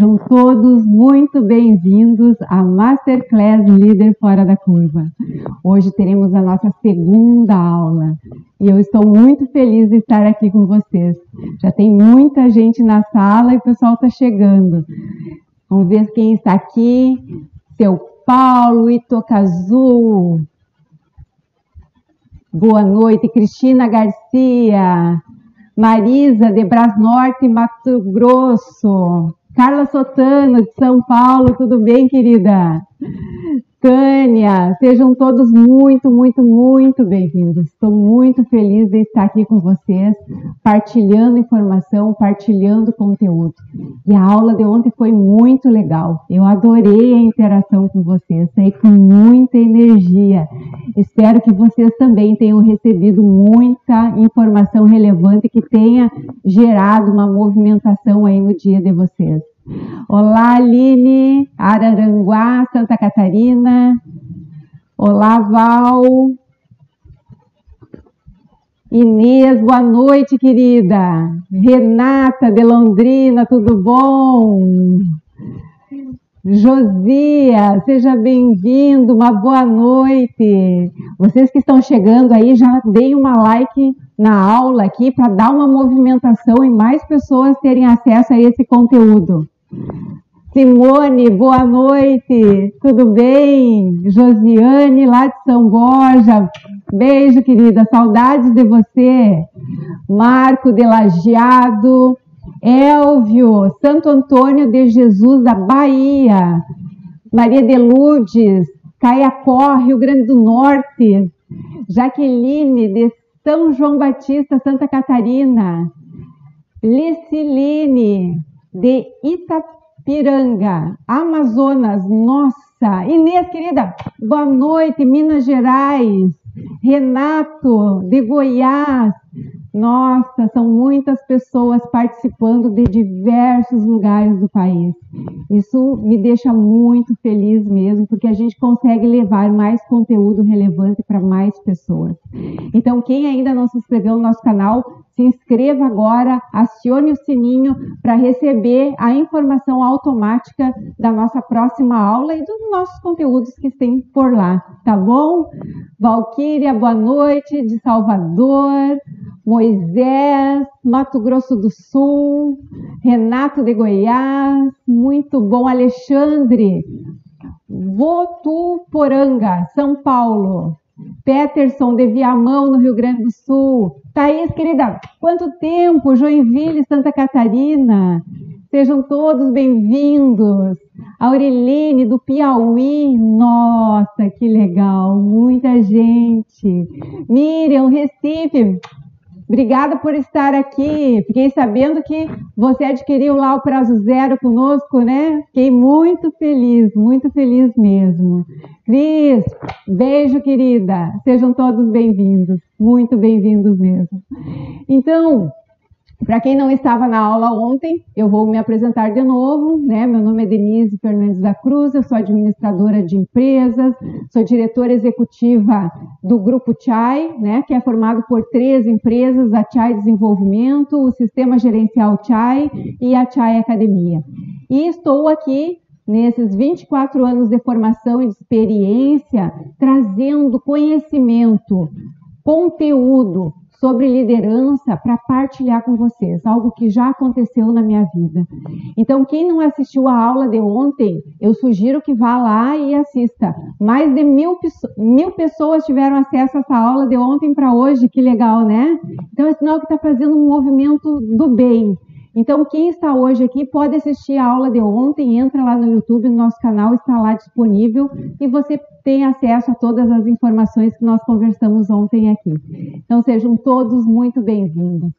Sejam todos muito bem-vindos à Masterclass Líder Fora da Curva. Hoje teremos a nossa segunda aula e eu estou muito feliz de estar aqui com vocês. Já tem muita gente na sala e o pessoal está chegando. Vamos ver quem está aqui. Seu Paulo Itokazu. Boa noite, Cristina Garcia. Marisa de Bras Norte, Mato Grosso. Carla Sotano, de São Paulo, tudo bem, querida? Tânia, sejam todos muito, muito, muito bem-vindos. Estou muito feliz de estar aqui com vocês, partilhando informação, partilhando conteúdo. E a aula de ontem foi muito legal. Eu adorei a interação com vocês, saí com muita energia. Espero que vocês também tenham recebido muita informação relevante que tenha gerado uma movimentação aí no dia de vocês. Olá, Aline, Araranguá, Santa Catarina. Olá, Val. Inês, boa noite, querida. Renata de Londrina, tudo bom? Josia, seja bem-vindo, uma boa noite. Vocês que estão chegando aí, já deem uma like na aula aqui para dar uma movimentação e mais pessoas terem acesso a esse conteúdo. Simone, boa noite, tudo bem? Josiane, lá de São Borja, beijo, querida, saudades de você. Marco de Lajeado, Elvio, Santo Antônio de Jesus, da Bahia, Maria de Lourdes, Caiacó, Rio Grande do Norte, Jaqueline, de São João Batista, Santa Catarina, Liciline, de Itapiranga, Amazonas, nossa. Inês, querida, boa noite, Minas Gerais. Renato, de Goiás. Nossa, são muitas pessoas participando de diversos lugares do país. Isso me deixa muito feliz mesmo, porque a gente consegue levar mais conteúdo relevante para mais pessoas. Então, quem ainda não se inscreveu no nosso canal, se inscreva agora, acione o sininho para receber a informação automática da nossa próxima aula e dos nossos conteúdos que tem por lá, tá bom? Valquíria, boa noite, de Salvador. Moisés, Mato Grosso do Sul, Renato de Goiás, muito bom, Alexandre, Votuporanga, São Paulo, Peterson de Viamão, no Rio Grande do Sul, Thaís, querida, quanto tempo, Joinville, Santa Catarina, sejam todos bem-vindos, Aureline do Piauí, nossa, que legal, muita gente, Miriam, Recife, Obrigada por estar aqui. Fiquei sabendo que você adquiriu lá o prazo zero conosco, né? Fiquei muito feliz, muito feliz mesmo. Cris, beijo, querida. Sejam todos bem-vindos, muito bem-vindos mesmo. Então, para quem não estava na aula ontem, eu vou me apresentar de novo. Né? Meu nome é Denise Fernandes da Cruz, eu sou administradora de empresas, sou diretora executiva do Grupo Chai, né? que é formado por três empresas, a Chai Desenvolvimento, o Sistema Gerencial Chai e a Chai Academia. E estou aqui nesses 24 anos de formação e de experiência, trazendo conhecimento, conteúdo, sobre liderança para partilhar com vocês, algo que já aconteceu na minha vida. Então, quem não assistiu a aula de ontem, eu sugiro que vá lá e assista. Mais de mil, mil pessoas tiveram acesso a essa aula de ontem para hoje, que legal, né? Então, é sinal que está fazendo um movimento do bem. Então, quem está hoje aqui pode assistir a aula de ontem, entra lá no YouTube, no nosso canal está lá disponível e você tem acesso a todas as informações que nós conversamos ontem aqui. Então, sejam todos muito bem-vindos.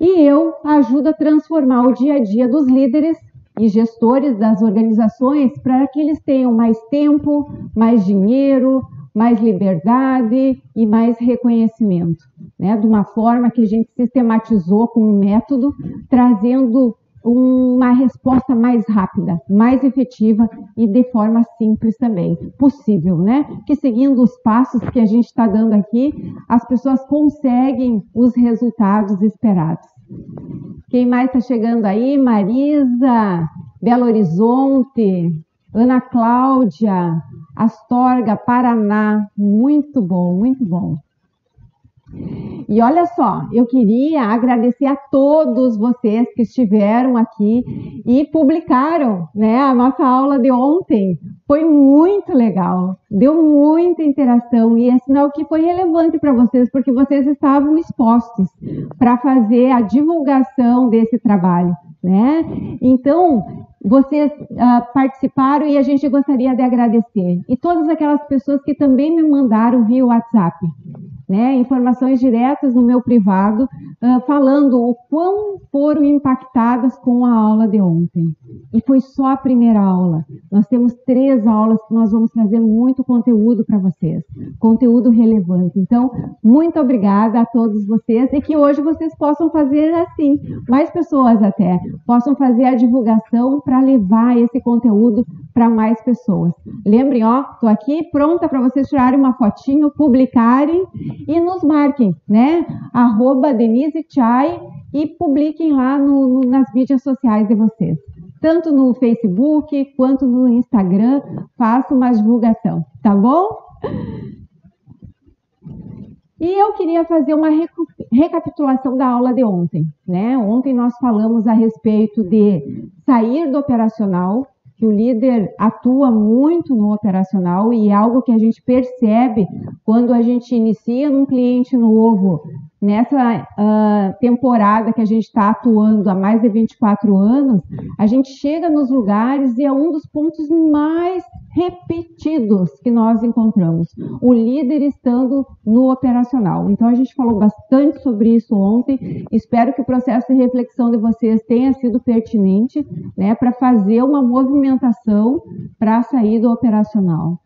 E eu ajudo a transformar o dia a dia dos líderes e gestores das organizações para que eles tenham mais tempo, mais dinheiro, mais liberdade e mais reconhecimento, né? De uma forma que a gente sistematizou com um método, trazendo uma resposta mais rápida, mais efetiva e de forma simples também, possível, né? Que seguindo os passos que a gente está dando aqui, as pessoas conseguem os resultados esperados. Quem mais está chegando aí? Marisa, Belo Horizonte, Ana Cláudia, Astorga, Paraná. Muito bom, muito bom. E olha só, eu queria agradecer a todos vocês que estiveram aqui e publicaram, né, a nossa aula de ontem. Foi muito legal, deu muita interação e é sinal que foi relevante para vocês, porque vocês estavam expostos para fazer a divulgação desse trabalho, né? Então, vocês uh, participaram e a gente gostaria de agradecer. E todas aquelas pessoas que também me mandaram via WhatsApp né, informações diretas no meu privado, uh, falando o quão foram impactadas com a aula de ontem. E foi só a primeira aula. Nós temos três aulas que nós vamos trazer muito conteúdo para vocês, conteúdo relevante. Então, muito obrigada a todos vocês e que hoje vocês possam fazer assim, mais pessoas até, possam fazer a divulgação para levar esse conteúdo para mais pessoas. Lembrem, ó, estou aqui pronta para vocês tirarem uma fotinho, publicarem e nos marquem, né? Arroba Denise Chai e publiquem lá no, no, nas mídias sociais de vocês. Tanto no Facebook quanto no Instagram, façam uma divulgação, tá bom? E eu queria fazer uma recapitulação da aula de ontem. Né? Ontem nós falamos a respeito de sair do operacional, que o líder atua muito no operacional e é algo que a gente percebe quando a gente inicia num cliente novo, nessa uh, temporada que a gente está atuando há mais de 24 anos, a gente chega nos lugares e é um dos pontos mais repetidos que nós encontramos, o líder estando no operacional. Então a gente falou bastante sobre isso ontem. Espero que o processo de reflexão de vocês tenha sido pertinente, né, para fazer uma movimentação para sair do operacional.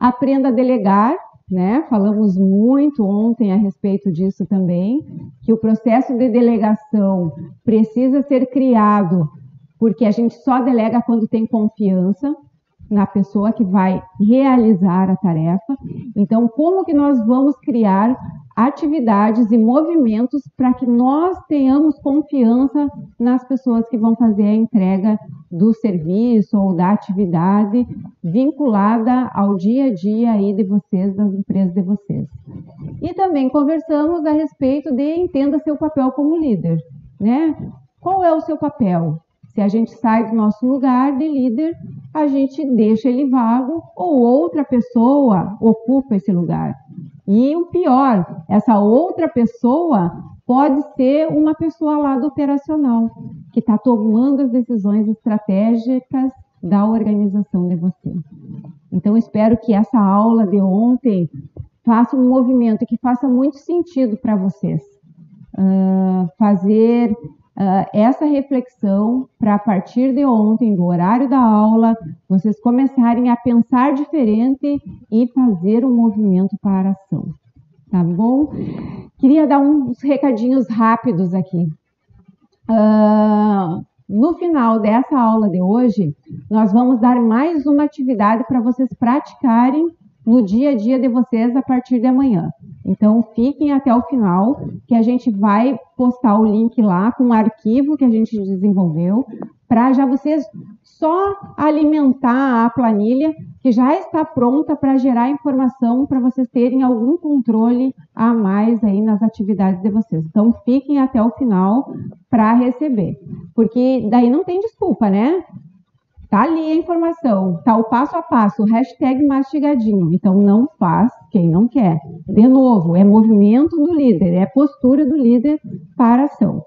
Aprenda a delegar, né? Falamos muito ontem a respeito disso também, que o processo de delegação precisa ser criado, porque a gente só delega quando tem confiança na pessoa que vai realizar a tarefa. Então, como que nós vamos criar atividades e movimentos para que nós tenhamos confiança nas pessoas que vão fazer a entrega do serviço ou da atividade vinculada ao dia a dia aí de vocês, das empresas de vocês. E também conversamos a respeito de entenda seu papel como líder, né? Qual é o seu papel? Se a gente sai do nosso lugar de líder, a gente deixa ele vago ou outra pessoa ocupa esse lugar. E o pior, essa outra pessoa pode ser uma pessoa lá do operacional, que está tomando as decisões estratégicas da organização de você. Então, espero que essa aula de ontem faça um movimento que faça muito sentido para vocês. Uh, fazer uh, essa reflexão para a partir de ontem, do horário da aula, vocês começarem a pensar diferente e fazer um movimento para a ação. Tá bom? Queria dar uns recadinhos rápidos aqui. Uh, no final dessa aula de hoje, nós vamos dar mais uma atividade para vocês praticarem no dia a dia de vocês a partir de amanhã. Então, fiquem até o final, que a gente vai postar o link lá com o arquivo que a gente desenvolveu, para já vocês só alimentar a planilha, que já está pronta para gerar informação para vocês terem algum controle a mais aí nas atividades de vocês. Então, fiquem até o final para receber, porque daí não tem desculpa, né? Tá ali a informação, tá o passo a passo, hashtag mastigadinho. Então não faz quem não quer. De novo, é movimento do líder, é postura do líder para ação.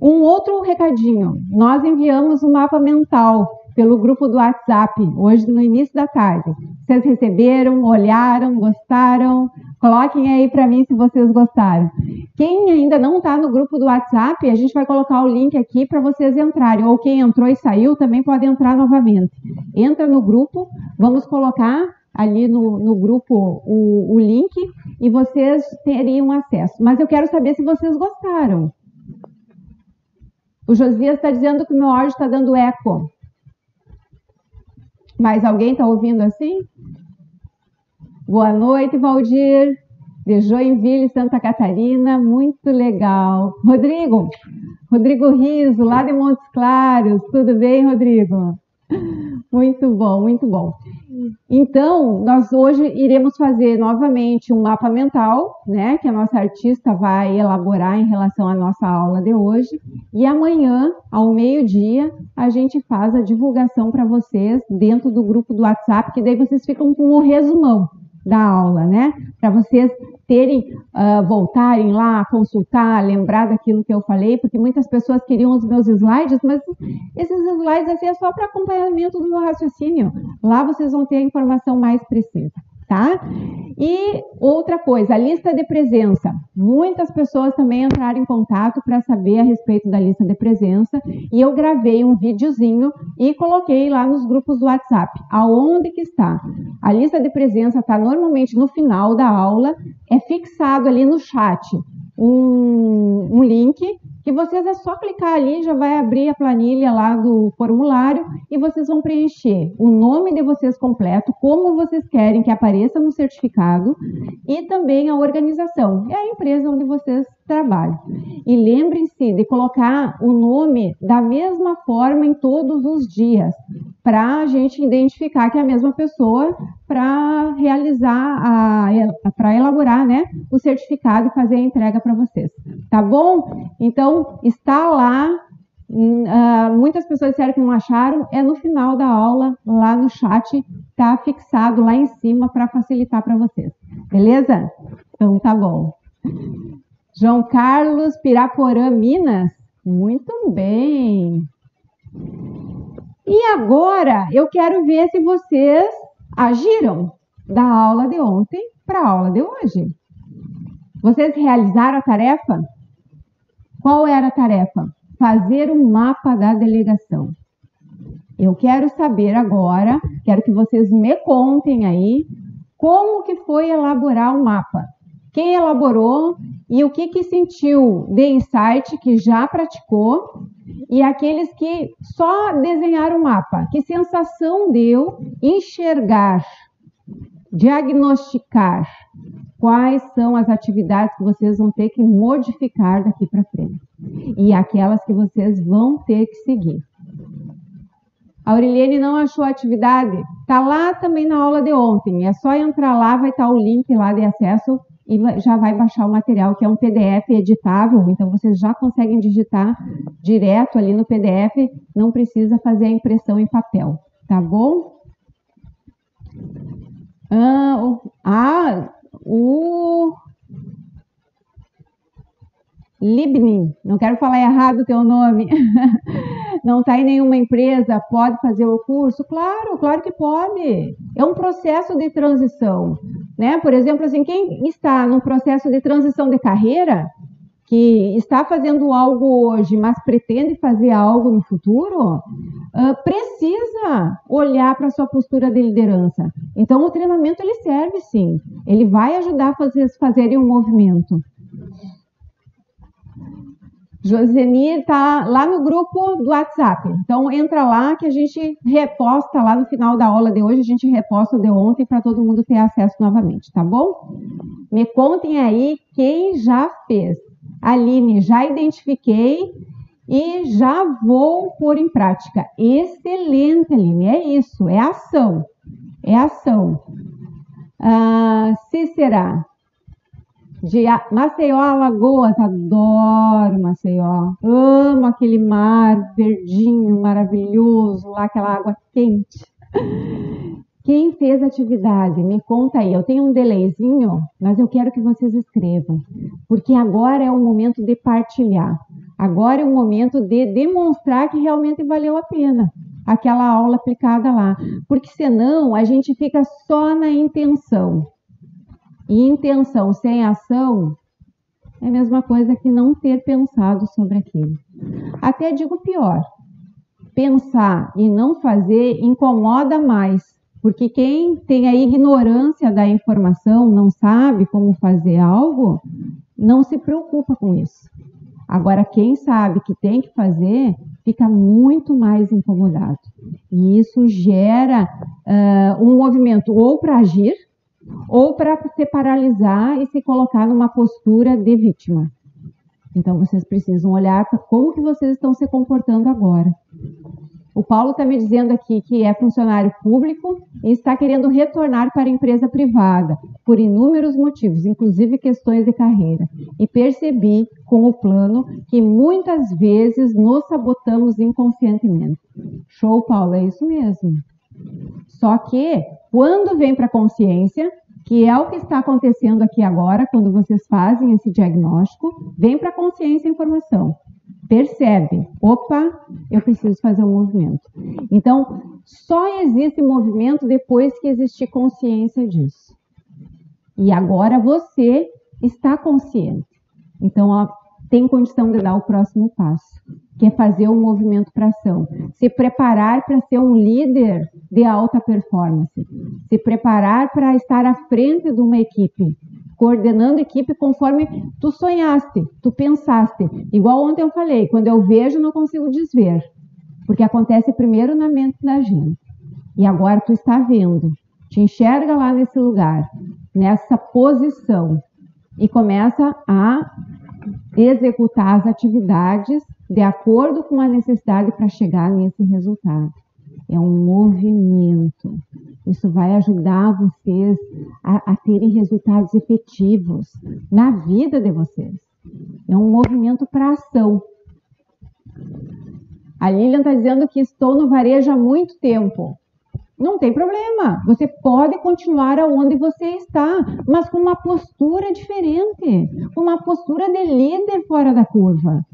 Um outro recadinho, nós enviamos um mapa mental pelo grupo do WhatsApp, hoje no início da tarde. Vocês receberam, olharam, gostaram? Coloquem aí para mim se vocês gostaram. Quem ainda não está no grupo do WhatsApp, a gente vai colocar o link aqui para vocês entrarem. Ou quem entrou e saiu também pode entrar novamente. Entra no grupo, vamos colocar ali no, no grupo o, o link e vocês teriam acesso. Mas eu quero saber se vocês gostaram. O Josias está dizendo que o meu áudio está dando eco. Mas alguém está ouvindo assim? Boa noite, Valdir. de Joinville, Santa Catarina, muito legal. Rodrigo, Rodrigo Riso, lá de Montes Claros, tudo bem, Rodrigo? Muito bom, muito bom. Então, nós hoje iremos fazer novamente um mapa mental, né, que a nossa artista vai elaborar em relação à nossa aula de hoje. E amanhã, ao meio-dia, a gente faz a divulgação para vocês dentro do grupo do WhatsApp, que daí vocês ficam com o resumão da aula, né? Para vocês terem, uh, voltarem lá, consultar, lembrar daquilo que eu falei, porque muitas pessoas queriam os meus slides, mas esses slides assim, é só para acompanhamento do meu raciocínio. Lá vocês vão ter a informação mais precisa tá? E outra coisa, a lista de presença. Muitas pessoas também entraram em contato para saber a respeito da lista de presença e eu gravei um videozinho e coloquei lá nos grupos do WhatsApp. Aonde que está? A lista de presença está normalmente no final da aula, é fixado ali no chat um, um link que vocês é só clicar ali, já vai abrir a planilha lá do formulário e vocês vão preencher o nome de vocês completo, como vocês querem que apareça no certificado e também a organização, é a empresa onde vocês trabalham. E lembrem-se de colocar o nome da mesma forma em todos os dias, para a gente identificar que é a mesma pessoa para realizar, para elaborar né, o certificado e fazer a entrega para vocês. Tá bom? Então, está lá. Uh, muitas pessoas disseram que não acharam, é no final da aula, lá no chat, está fixado lá em cima para facilitar para vocês. Beleza? Então tá bom. João Carlos Piraporã, Minas. Muito bem. E agora eu quero ver se vocês agiram da aula de ontem para a aula de hoje. Vocês realizaram a tarefa? Qual era a tarefa? Fazer um mapa da delegação. Eu quero saber agora, quero que vocês me contem aí como que foi elaborar o mapa. Quem elaborou e o que, que sentiu de insight que já praticou e aqueles que só desenharam o mapa. Que sensação deu enxergar, diagnosticar quais são as atividades que vocês vão ter que modificar daqui para frente e aquelas que vocês vão ter que seguir. A Aureliane não achou a atividade? Está lá também na aula de ontem. É só entrar lá, vai estar tá o link lá de acesso e já vai baixar o material, que é um PDF editável, então vocês já conseguem digitar direto ali no PDF, não precisa fazer a impressão em papel, tá bom? Ah, ah, o Libni, não quero falar errado o teu nome, não está em nenhuma empresa, pode fazer o curso? Claro, claro que pode. É um processo de transição, né? Por exemplo, assim, quem está no processo de transição de carreira, que está fazendo algo hoje, mas pretende fazer algo no futuro, uh, precisa olhar para a sua postura de liderança. Então, o treinamento ele serve sim, ele vai ajudar a fazer, fazerem um movimento. Josenir está lá no grupo do WhatsApp. Então entra lá que a gente reposta lá no final da aula de hoje, a gente reposta de ontem para todo mundo ter acesso novamente, tá bom? Me contem aí quem já fez. Aline, já identifiquei e já vou pôr em prática. Excelente, Aline, é isso, é ação. É ação. Ah, Cícera, de Maceió, Alagoas, adoro Maceió, amo aquele mar verdinho, maravilhoso, lá aquela água quente. Quem fez atividade, me conta aí. Eu tenho um delayzinho, mas eu quero que vocês escrevam, porque agora é o momento de partilhar. Agora é o momento de demonstrar que realmente valeu a pena aquela aula aplicada lá, porque senão a gente fica só na intenção. E intenção sem ação é a mesma coisa que não ter pensado sobre aquilo. Até digo pior: pensar e não fazer incomoda mais, porque quem tem a ignorância da informação, não sabe como fazer algo, não se preocupa com isso. Agora, quem sabe que tem que fazer, fica muito mais incomodado. E isso gera uh, um movimento ou para agir, ou para se paralisar e se colocar numa postura de vítima. Então vocês precisam olhar para como que vocês estão se comportando agora. O Paulo está me dizendo aqui que é funcionário público e está querendo retornar para a empresa privada por inúmeros motivos, inclusive questões de carreira. E percebi com o plano que muitas vezes nos sabotamos inconscientemente. Show, Paulo, é isso mesmo. Só que quando vem para a consciência, que é o que está acontecendo aqui agora, quando vocês fazem esse diagnóstico, vem para a consciência a informação percebe, opa, eu preciso fazer um movimento. Então, só existe movimento depois que existir consciência disso. E agora você está consciente. Então, ó, tem condição de dar o próximo passo, que é fazer um movimento para ação. Se preparar para ser um líder de alta performance. Se preparar para estar à frente de uma equipe coordenando equipe conforme tu sonhaste, tu pensaste. Igual ontem eu falei, quando eu vejo não consigo desver, porque acontece primeiro na mente da gente. E agora tu está vendo, te enxerga lá nesse lugar, nessa posição e começa a executar as atividades de acordo com a necessidade para chegar nesse resultado é um movimento. Isso vai ajudar vocês a, a terem resultados efetivos na vida de vocês. É um movimento para ação. A Lilian está dizendo que estou no varejo há muito tempo. Não tem problema. Você pode continuar aonde você está, mas com uma postura diferente, com uma postura de líder fora da curva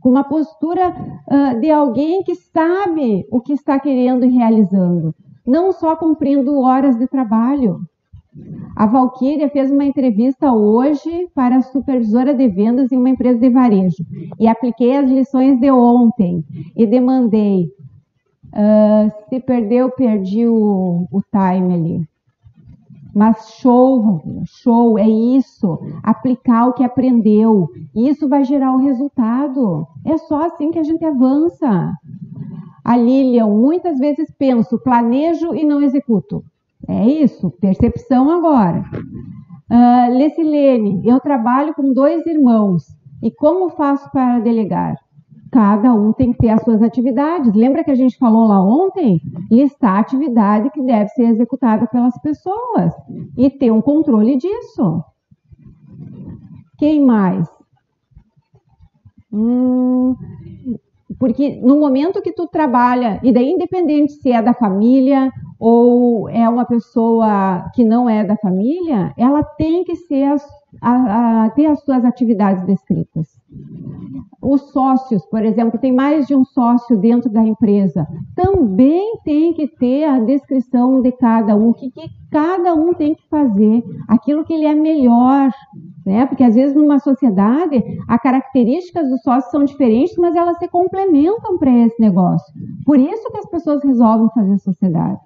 com uma postura uh, de alguém que sabe o que está querendo e realizando, não só cumprindo horas de trabalho. A Valquíria fez uma entrevista hoje para a supervisora de vendas em uma empresa de varejo e apliquei as lições de ontem e demandei. Uh, se perdeu, perdi o, o time ali. Mas show, show, é isso. Aplicar o que aprendeu. Isso vai gerar o resultado. É só assim que a gente avança. A Lilian, muitas vezes penso, planejo e não executo. É isso, percepção agora. Uh, Lecilene, eu trabalho com dois irmãos. E como faço para delegar? Cada um tem que ter as suas atividades. Lembra que a gente falou lá ontem? Listar a atividade que deve ser executada pelas pessoas e ter um controle disso. Quem mais? Hum, porque no momento que tu trabalha, e daí independente se é da família ou é uma pessoa que não é da família, ela tem que ser a, a, ter as suas atividades descritas. Os sócios, por exemplo, tem mais de um sócio dentro da empresa, também tem que ter a descrição de cada um, o que, que cada um tem que fazer, aquilo que ele é melhor, né? Porque às vezes numa sociedade, as características dos sócios são diferentes, mas elas se complementam para esse negócio. Por isso que as pessoas resolvem fazer sociedade.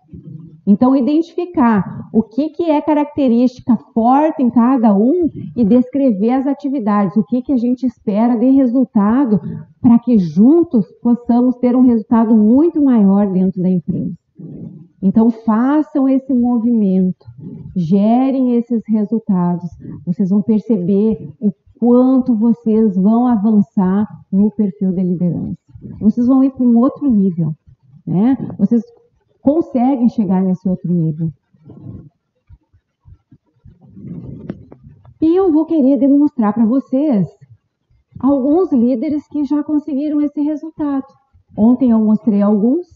Então, identificar o que, que é característica forte em cada um e descrever as atividades, o que, que a gente espera de resultado para que juntos possamos ter um resultado muito maior dentro da empresa. Então, façam esse movimento, gerem esses resultados. Vocês vão perceber o quanto vocês vão avançar no perfil de liderança. Vocês vão ir para um outro nível. Né? Vocês conseguem chegar nesse outro nível. E eu vou querer demonstrar para vocês alguns líderes que já conseguiram esse resultado. Ontem eu mostrei alguns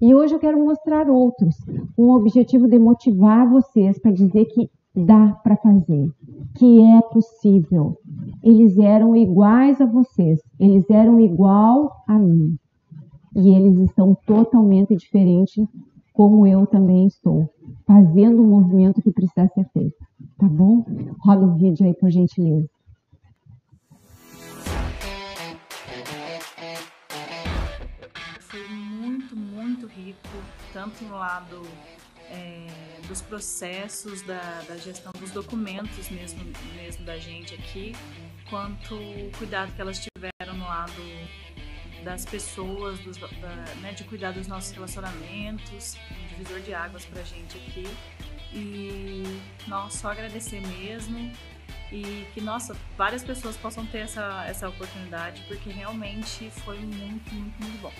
e hoje eu quero mostrar outros, com o objetivo de motivar vocês para dizer que dá para fazer, que é possível. Eles eram iguais a vocês, eles eram igual a mim e eles estão totalmente diferentes, como eu também estou, fazendo o movimento que precisa ser feito. Tá bom? Roda o vídeo aí, por gentileza. Foi muito, muito rico, tanto no lado é, dos processos, da, da, gestão dos documentos mesmo, mesmo da gente aqui, quanto o cuidado que elas tiveram no lado das pessoas, dos, da, né, de cuidar dos nossos relacionamentos, um divisor de águas para gente aqui. E, nossa, só agradecer mesmo e que, nossa, várias pessoas possam ter essa, essa oportunidade, porque realmente foi muito, muito, muito bom.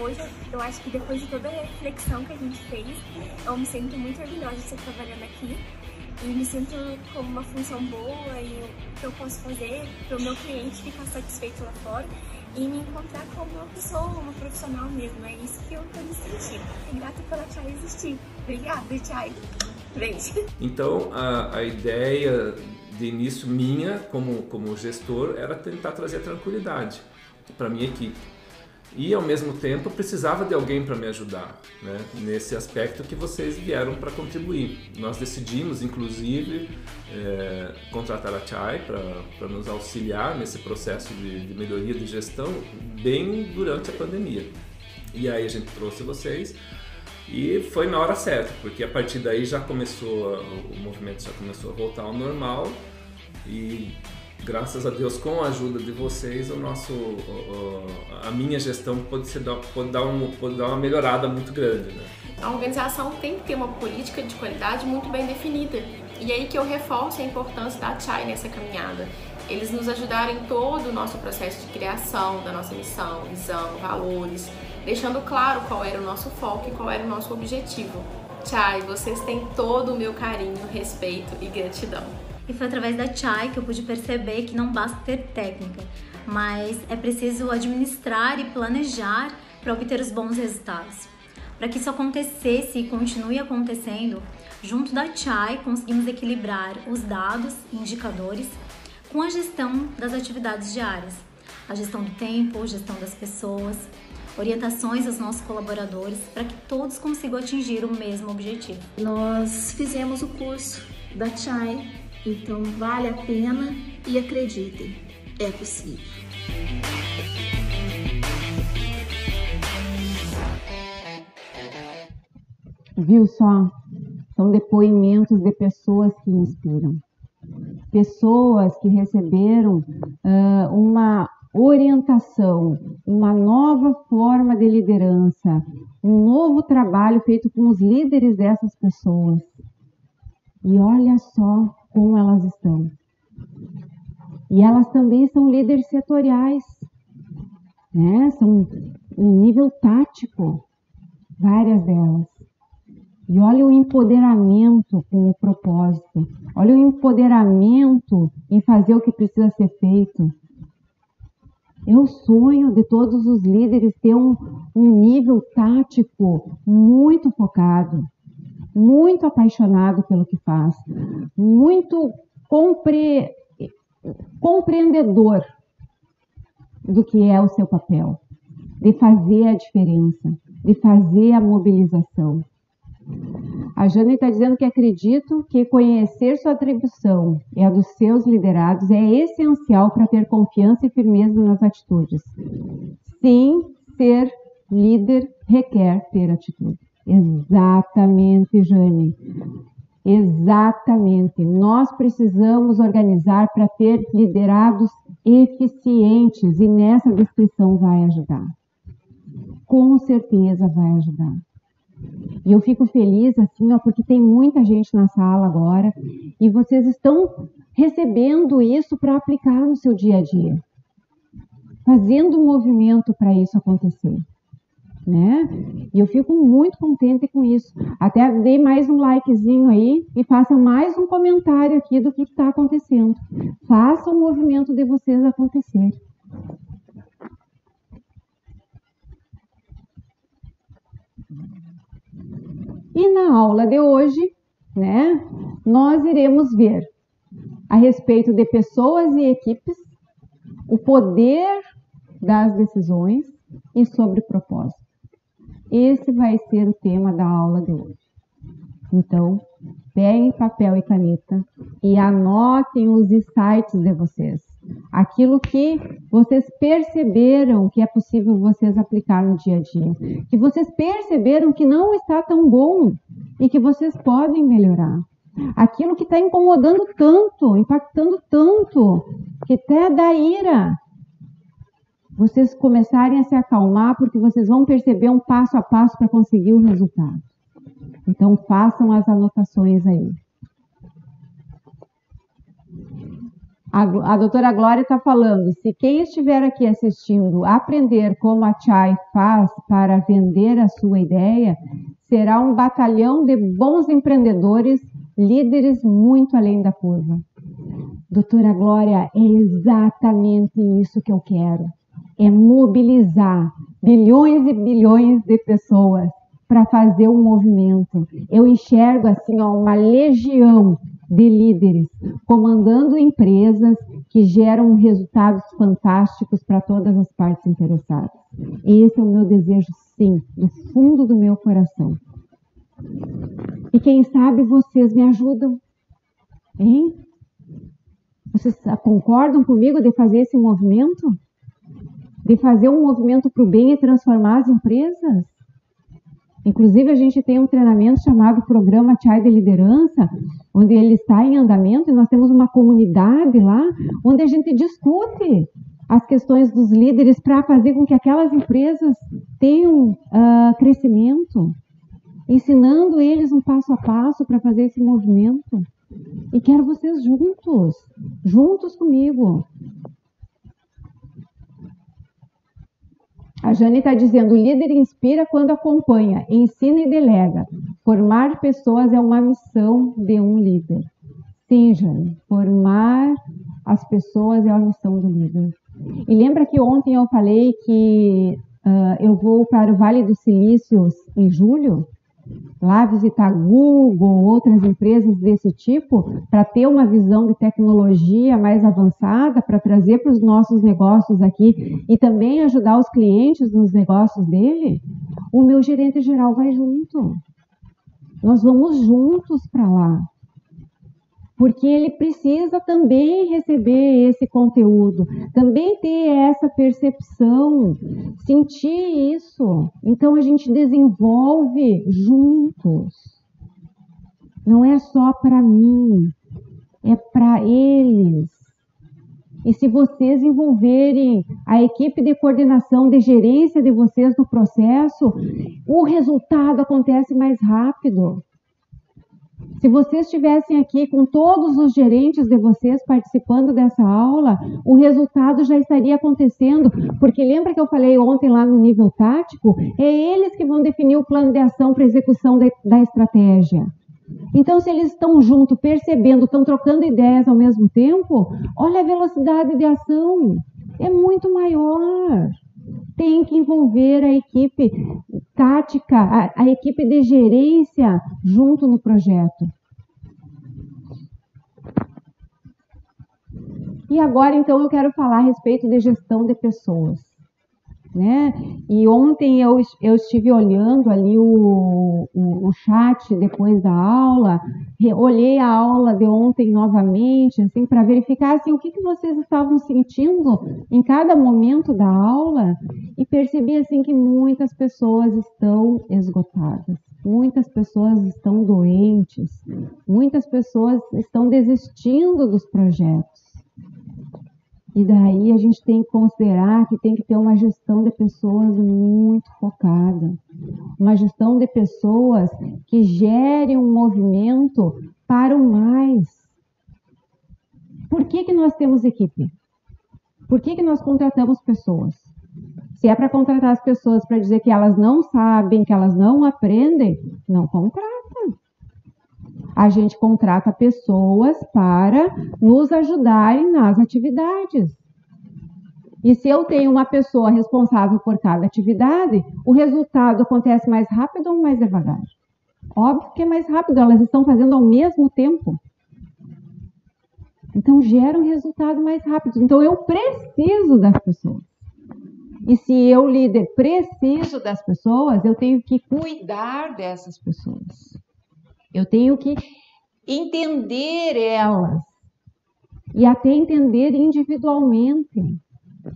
Hoje, eu acho que depois de toda a reflexão que a gente fez, eu me sinto muito orgulhosa de estar trabalhando aqui e me sinto como uma função boa e o que eu posso fazer para o meu cliente ficar satisfeito lá fora e me encontrar como uma pessoa, uma profissional mesmo. É isso que eu estou me sentindo. E grata pela Tchai existir. Obrigada, Tchai. Beijo. Então, a, a ideia de início minha como, como gestor era tentar trazer tranquilidade para minha equipe. E ao mesmo tempo precisava de alguém para me ajudar, né? nesse aspecto que vocês vieram para contribuir. Nós decidimos, inclusive, é, contratar a Chai para nos auxiliar nesse processo de, de melhoria de gestão bem durante a pandemia. E aí a gente trouxe vocês e foi na hora certa, porque a partir daí já começou, o movimento já começou a voltar ao normal e graças a Deus, com a ajuda de vocês, o nosso, a minha gestão pode, ser, pode, dar, um, pode dar uma melhorada muito grande. Né? A organização tem que ter uma política de qualidade muito bem definida. E aí que eu reforço a importância da CHAI nessa caminhada. Eles nos ajudaram em todo o nosso processo de criação da nossa missão, visão, valores, deixando claro qual era o nosso foco e qual era o nosso objetivo. Chai, vocês têm todo o meu carinho, respeito e gratidão. E foi através da Chai que eu pude perceber que não basta ter técnica, mas é preciso administrar e planejar para obter os bons resultados. Para que isso acontecesse e continue acontecendo, junto da Chai conseguimos equilibrar os dados e indicadores com a gestão das atividades diárias, a gestão do tempo, gestão das pessoas, orientações aos nossos colaboradores para que todos consigam atingir o mesmo objetivo. Nós fizemos o curso da Chai então vale a pena e acreditem, é possível. Viu só? São depoimentos de pessoas que inspiram. Pessoas que receberam uh, uma orientação, uma nova forma de liderança, um novo trabalho feito com os líderes dessas pessoas. E olha só como elas estão. E elas também são líderes setoriais, né? São em nível tático, várias delas. E olha o empoderamento com o propósito. Olha o empoderamento em fazer o que precisa ser feito. É o sonho de todos os líderes ter um, um nível tático muito focado muito apaixonado pelo que faz, muito compre... compreendedor do que é o seu papel, de fazer a diferença, de fazer a mobilização. A Jane está dizendo que acredito que conhecer sua atribuição e a dos seus liderados é essencial para ter confiança e firmeza nas atitudes. Sim, ser líder requer ter atitude. Exatamente, Jane. Exatamente. Nós precisamos organizar para ter liderados eficientes e nessa descrição vai ajudar. Com certeza vai ajudar. E eu fico feliz assim, ó, porque tem muita gente na sala agora e vocês estão recebendo isso para aplicar no seu dia a dia. Fazendo um movimento para isso acontecer né? E eu fico muito contente com isso. Até dei mais um likezinho aí e faça mais um comentário aqui do que está acontecendo. Faça o movimento de vocês acontecer. E na aula de hoje, né, nós iremos ver a respeito de pessoas e equipes, o poder das decisões e sobre propósito. Esse vai ser o tema da aula de hoje. Então, peguem papel e caneta e anotem os insights de vocês. Aquilo que vocês perceberam que é possível vocês aplicar no dia a dia. Que vocês perceberam que não está tão bom e que vocês podem melhorar. Aquilo que está incomodando tanto, impactando tanto, que até dá ira vocês começarem a se acalmar, porque vocês vão perceber um passo a passo para conseguir o resultado. Então façam as anotações aí. A, a doutora Glória está falando, se quem estiver aqui assistindo aprender como a Chai faz para vender a sua ideia, será um batalhão de bons empreendedores, líderes muito além da curva. Doutora Glória, é exatamente isso que eu quero. É mobilizar bilhões e bilhões de pessoas para fazer um movimento. Eu enxergo assim ó, uma legião de líderes comandando empresas que geram resultados fantásticos para todas as partes interessadas. Esse é o meu desejo, sim, do fundo do meu coração. E quem sabe vocês me ajudam, hein? Vocês concordam comigo de fazer esse movimento? De fazer um movimento para o bem e transformar as empresas? Inclusive, a gente tem um treinamento chamado Programa Chai de Liderança, onde ele está em andamento e nós temos uma comunidade lá, onde a gente discute as questões dos líderes para fazer com que aquelas empresas tenham uh, crescimento, ensinando eles um passo a passo para fazer esse movimento. E quero vocês juntos, juntos comigo. A Jane está dizendo: líder inspira quando acompanha, ensina e delega. Formar pessoas é uma missão de um líder. Sim, Jane, formar as pessoas é a missão do líder. E lembra que ontem eu falei que uh, eu vou para o Vale dos Silícios em julho? Lá visitar Google, outras empresas desse tipo, para ter uma visão de tecnologia mais avançada, para trazer para os nossos negócios aqui e também ajudar os clientes nos negócios dele, o meu gerente geral vai junto. Nós vamos juntos para lá porque ele precisa também receber esse conteúdo, também ter essa percepção, sentir isso. Então a gente desenvolve juntos. Não é só para mim, é para eles. E se vocês envolverem a equipe de coordenação, de gerência de vocês no processo, o resultado acontece mais rápido. Se vocês estivessem aqui com todos os gerentes de vocês participando dessa aula, o resultado já estaria acontecendo, porque lembra que eu falei ontem lá no nível tático? É eles que vão definir o plano de ação para execução de, da estratégia. Então, se eles estão juntos, percebendo, estão trocando ideias ao mesmo tempo, olha a velocidade de ação. É muito maior tem que envolver a equipe tática, a, a equipe de gerência junto no projeto. E agora, então, eu quero falar a respeito de gestão de pessoas né? E ontem eu, eu estive olhando ali o, o, o chat depois da aula, olhei a aula de ontem novamente, assim, para verificar assim, o que, que vocês estavam sentindo em cada momento da aula e percebi assim que muitas pessoas estão esgotadas, muitas pessoas estão doentes, muitas pessoas estão desistindo dos projetos. E daí a gente tem que considerar que tem que ter uma gestão de pessoas muito focada, uma gestão de pessoas que gere um movimento para o mais. Por que, que nós temos equipe? Por que, que nós contratamos pessoas? Se é para contratar as pessoas para dizer que elas não sabem, que elas não aprendem, não contrata a gente contrata pessoas para nos ajudarem nas atividades. E se eu tenho uma pessoa responsável por cada atividade, o resultado acontece mais rápido ou mais devagar? Óbvio que é mais rápido, elas estão fazendo ao mesmo tempo. Então gera um resultado mais rápido. Então eu preciso das pessoas. E se eu, líder, preciso das pessoas, eu tenho que cuidar dessas pessoas. Eu tenho que entender elas e até entender individualmente.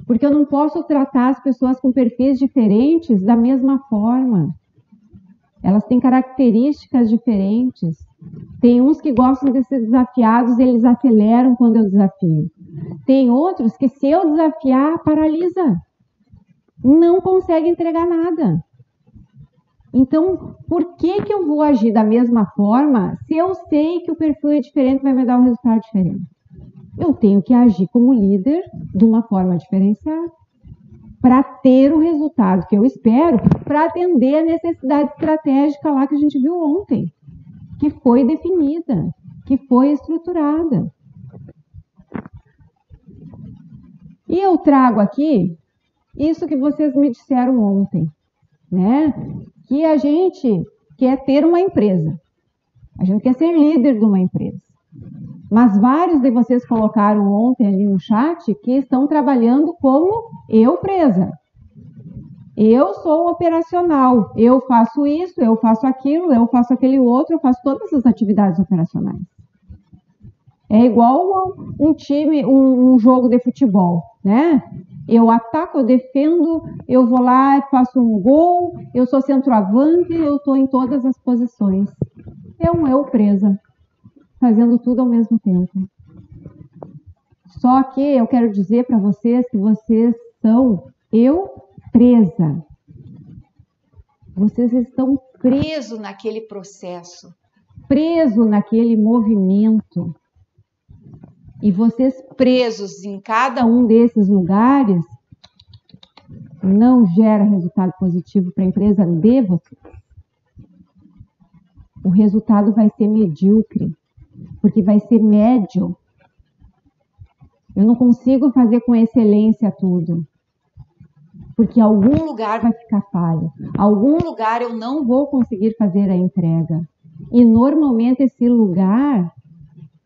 Porque eu não posso tratar as pessoas com perfis diferentes da mesma forma. Elas têm características diferentes. Tem uns que gostam de ser desafiados, eles aceleram quando eu desafio. Tem outros que, se eu desafiar, paralisa. Não consegue entregar nada. Então, por que, que eu vou agir da mesma forma se eu sei que o perfil é diferente vai me dar um resultado diferente? Eu tenho que agir como líder de uma forma diferenciada para ter o resultado que eu espero, para atender a necessidade estratégica lá que a gente viu ontem, que foi definida, que foi estruturada. E eu trago aqui isso que vocês me disseram ontem, né? Que a gente quer ter uma empresa. A gente quer ser líder de uma empresa. Mas vários de vocês colocaram ontem ali no chat que estão trabalhando como eu presa. Eu sou operacional, eu faço isso, eu faço aquilo, eu faço aquele outro, eu faço todas as atividades operacionais. É igual um time, um, um jogo de futebol, né? Eu ataco, eu defendo, eu vou lá, faço um gol, eu sou centroavante, eu estou em todas as posições. É um eu presa, fazendo tudo ao mesmo tempo. Só que eu quero dizer para vocês que vocês são eu presa. Vocês estão presos naquele processo, presos naquele movimento e vocês presos em cada um desses lugares, não gera resultado positivo para a empresa de vocês. O resultado vai ser medíocre, porque vai ser médio. Eu não consigo fazer com excelência tudo. Porque algum lugar vai ficar falho. Algum lugar eu não vou conseguir fazer a entrega. E normalmente esse lugar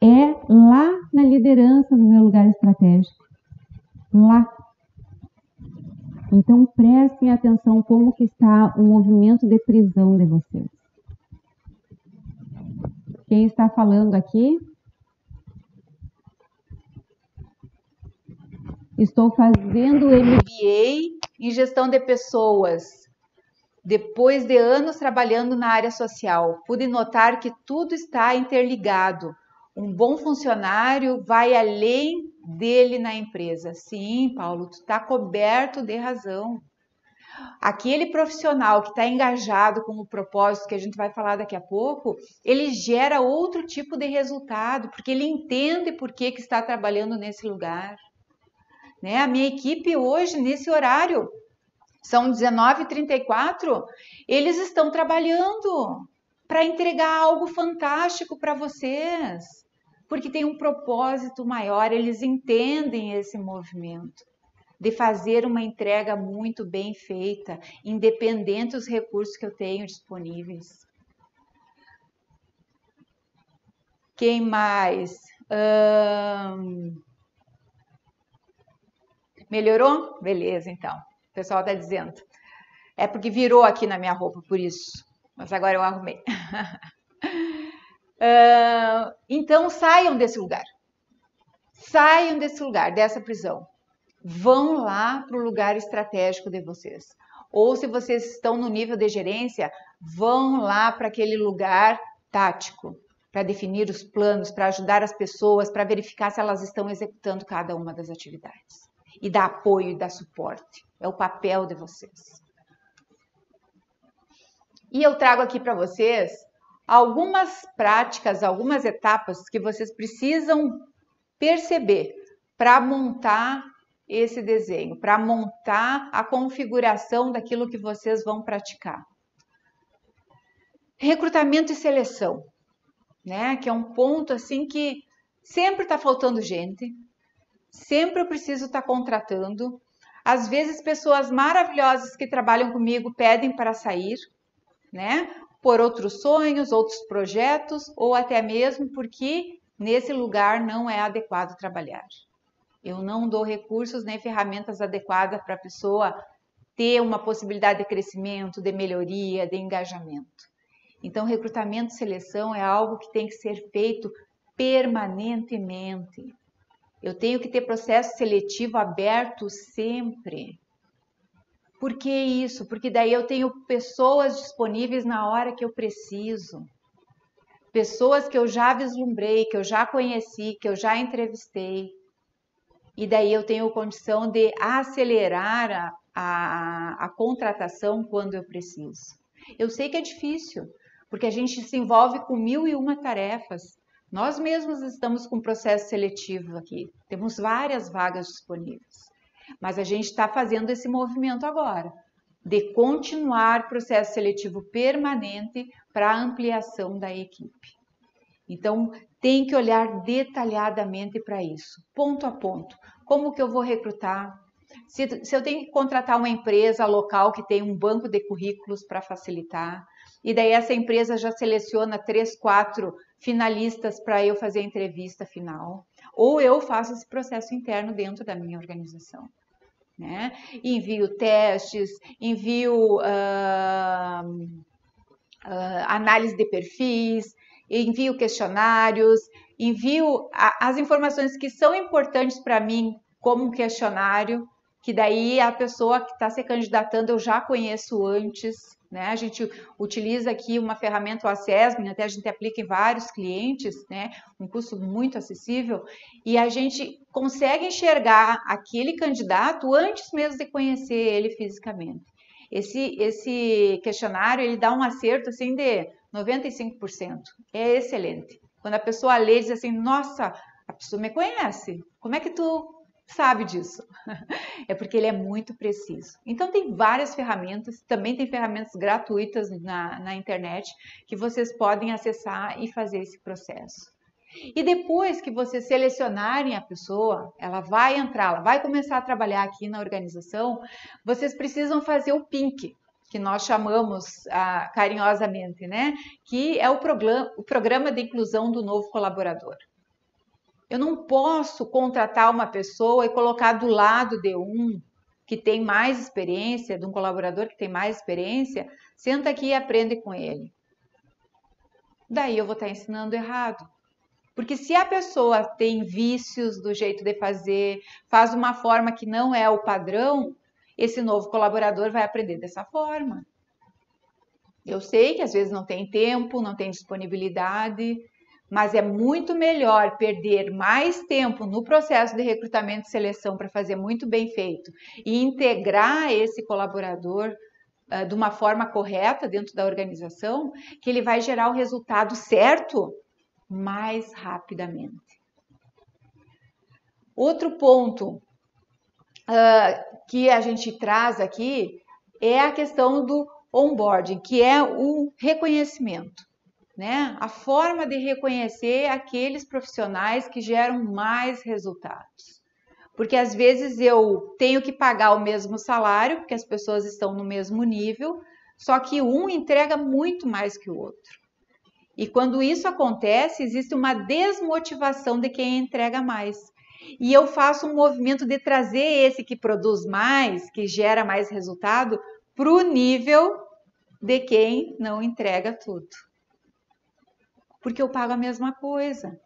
é lá na liderança no meu lugar estratégico. Lá. Então prestem atenção como que está o movimento de prisão de vocês. Quem está falando aqui? Estou fazendo MBA em gestão de pessoas. Depois de anos trabalhando na área social, pude notar que tudo está interligado um bom funcionário vai além dele na empresa. Sim, Paulo, tu está coberto de razão. Aquele profissional que está engajado com o propósito que a gente vai falar daqui a pouco, ele gera outro tipo de resultado, porque ele entende por que, que está trabalhando nesse lugar. Né? A minha equipe hoje, nesse horário, são 19h34, eles estão trabalhando para entregar algo fantástico para vocês porque tem um propósito maior, eles entendem esse movimento de fazer uma entrega muito bem feita, independente dos recursos que eu tenho disponíveis. Quem mais? Hum... Melhorou? Beleza, então. O pessoal está dizendo. É porque virou aqui na minha roupa, por isso. Mas agora eu arrumei. Uh, então saiam desse lugar. Saiam desse lugar, dessa prisão. Vão lá para o lugar estratégico de vocês. Ou se vocês estão no nível de gerência, vão lá para aquele lugar tático, para definir os planos, para ajudar as pessoas, para verificar se elas estão executando cada uma das atividades. E dar apoio e dar suporte. É o papel de vocês. E eu trago aqui para vocês algumas práticas, algumas etapas que vocês precisam perceber para montar esse desenho, para montar a configuração daquilo que vocês vão praticar. Recrutamento e seleção, né? Que é um ponto assim que sempre está faltando gente, sempre eu preciso estar tá contratando. Às vezes pessoas maravilhosas que trabalham comigo pedem para sair, né? Por outros sonhos, outros projetos ou até mesmo porque nesse lugar não é adequado trabalhar. Eu não dou recursos nem ferramentas adequadas para a pessoa ter uma possibilidade de crescimento, de melhoria, de engajamento. Então, recrutamento e seleção é algo que tem que ser feito permanentemente. Eu tenho que ter processo seletivo aberto sempre. Por que isso? Porque daí eu tenho pessoas disponíveis na hora que eu preciso. Pessoas que eu já vislumbrei, que eu já conheci, que eu já entrevistei. E daí eu tenho condição de acelerar a, a, a contratação quando eu preciso. Eu sei que é difícil, porque a gente se envolve com mil e uma tarefas. Nós mesmos estamos com processo seletivo aqui, temos várias vagas disponíveis, mas a gente está fazendo esse movimento agora de continuar processo seletivo permanente para ampliação da equipe. Então, tem que olhar detalhadamente para isso, ponto a ponto. Como que eu vou recrutar? Se, se eu tenho que contratar uma empresa local que tem um banco de currículos para facilitar, e daí essa empresa já seleciona três, quatro finalistas para eu fazer a entrevista final, ou eu faço esse processo interno dentro da minha organização. Né? Envio testes, envio uh, uh, análise de perfis, envio questionários, envio a, as informações que são importantes para mim como questionário, que daí a pessoa que está se candidatando eu já conheço antes, né? A gente utiliza aqui uma ferramenta, o Assessment, até a gente aplica em vários clientes, né? Um custo muito acessível, e a gente consegue enxergar aquele candidato antes mesmo de conhecer ele fisicamente. Esse, esse questionário, ele dá um acerto, assim, de 95%. É excelente. Quando a pessoa lê, diz assim, nossa, a pessoa me conhece. Como é que tu sabe disso. É porque ele é muito preciso. Então, tem várias ferramentas, também tem ferramentas gratuitas na, na internet que vocês podem acessar e fazer esse processo. E depois que vocês selecionarem a pessoa, ela vai entrar, ela vai começar a trabalhar aqui na organização, vocês precisam fazer o PINC, que nós chamamos ah, carinhosamente, né? Que é o, o programa de inclusão do novo colaborador. Eu não posso contratar uma pessoa e colocar do lado de um que tem mais experiência, de um colaborador que tem mais experiência, senta aqui e aprende com ele. Daí eu vou estar ensinando errado. Porque se a pessoa tem vícios do jeito de fazer, faz uma forma que não é o padrão, esse novo colaborador vai aprender dessa forma. Eu sei que às vezes não tem tempo, não tem disponibilidade, mas é muito melhor perder mais tempo no processo de recrutamento e seleção para fazer muito bem feito e integrar esse colaborador uh, de uma forma correta dentro da organização, que ele vai gerar o resultado certo mais rapidamente. Outro ponto uh, que a gente traz aqui é a questão do onboarding, que é o reconhecimento né? A forma de reconhecer aqueles profissionais que geram mais resultados. Porque às vezes eu tenho que pagar o mesmo salário, porque as pessoas estão no mesmo nível, só que um entrega muito mais que o outro. E quando isso acontece, existe uma desmotivação de quem entrega mais. E eu faço um movimento de trazer esse que produz mais, que gera mais resultado, para o nível de quem não entrega tudo porque eu pago a mesma coisa.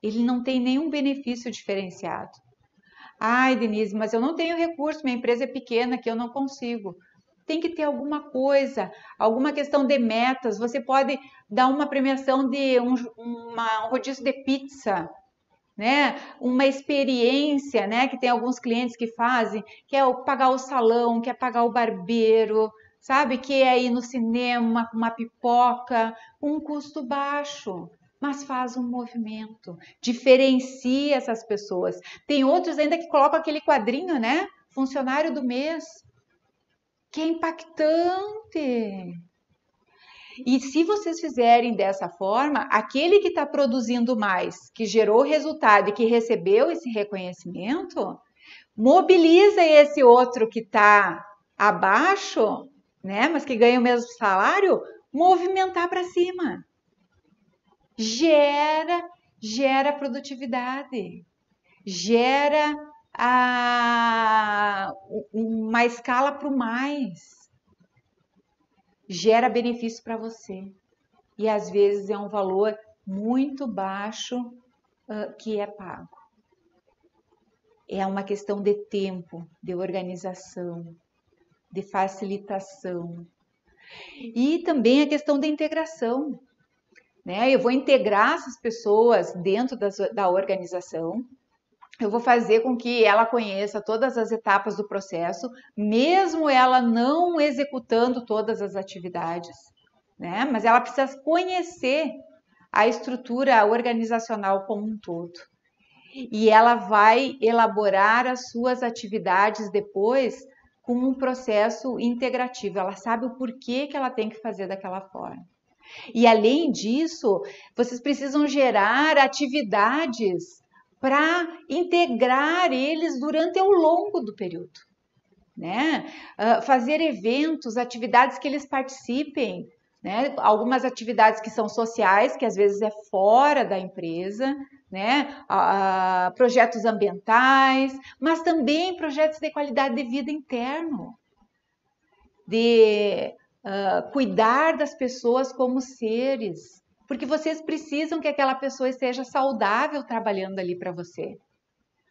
Ele não tem nenhum benefício diferenciado. Ai, Denise, mas eu não tenho recurso, minha empresa é pequena que eu não consigo. Tem que ter alguma coisa, alguma questão de metas. Você pode dar uma premiação de um, uma, um rodízio de pizza, né? Uma experiência, né? Que tem alguns clientes que fazem, que é pagar o salão, que é pagar o barbeiro, sabe? Que é ir no cinema com uma pipoca, um custo baixo, mas faz um movimento, diferencia essas pessoas. Tem outros ainda que colocam aquele quadrinho, né? Funcionário do mês, que é impactante. E se vocês fizerem dessa forma, aquele que está produzindo mais, que gerou resultado e que recebeu esse reconhecimento, mobiliza esse outro que está abaixo né, mas que ganha o mesmo salário, movimentar para cima. Gera, gera produtividade, gera a, uma escala para o mais, gera benefício para você. E às vezes é um valor muito baixo uh, que é pago. É uma questão de tempo, de organização, de facilitação. E também a questão da integração. Né? Eu vou integrar essas pessoas dentro das, da organização, eu vou fazer com que ela conheça todas as etapas do processo, mesmo ela não executando todas as atividades, né? Mas ela precisa conhecer a estrutura organizacional como um todo. E ela vai elaborar as suas atividades depois com um processo integrativo. Ela sabe o porquê que ela tem que fazer daquela forma. E além disso, vocês precisam gerar atividades para integrar eles durante o longo do período. Né? Uh, fazer eventos, atividades que eles participem, né? Algumas atividades que são sociais, que às vezes é fora da empresa, né? Uh, projetos ambientais, mas também projetos de qualidade de vida interno, de uh, cuidar das pessoas como seres, porque vocês precisam que aquela pessoa esteja saudável trabalhando ali para você.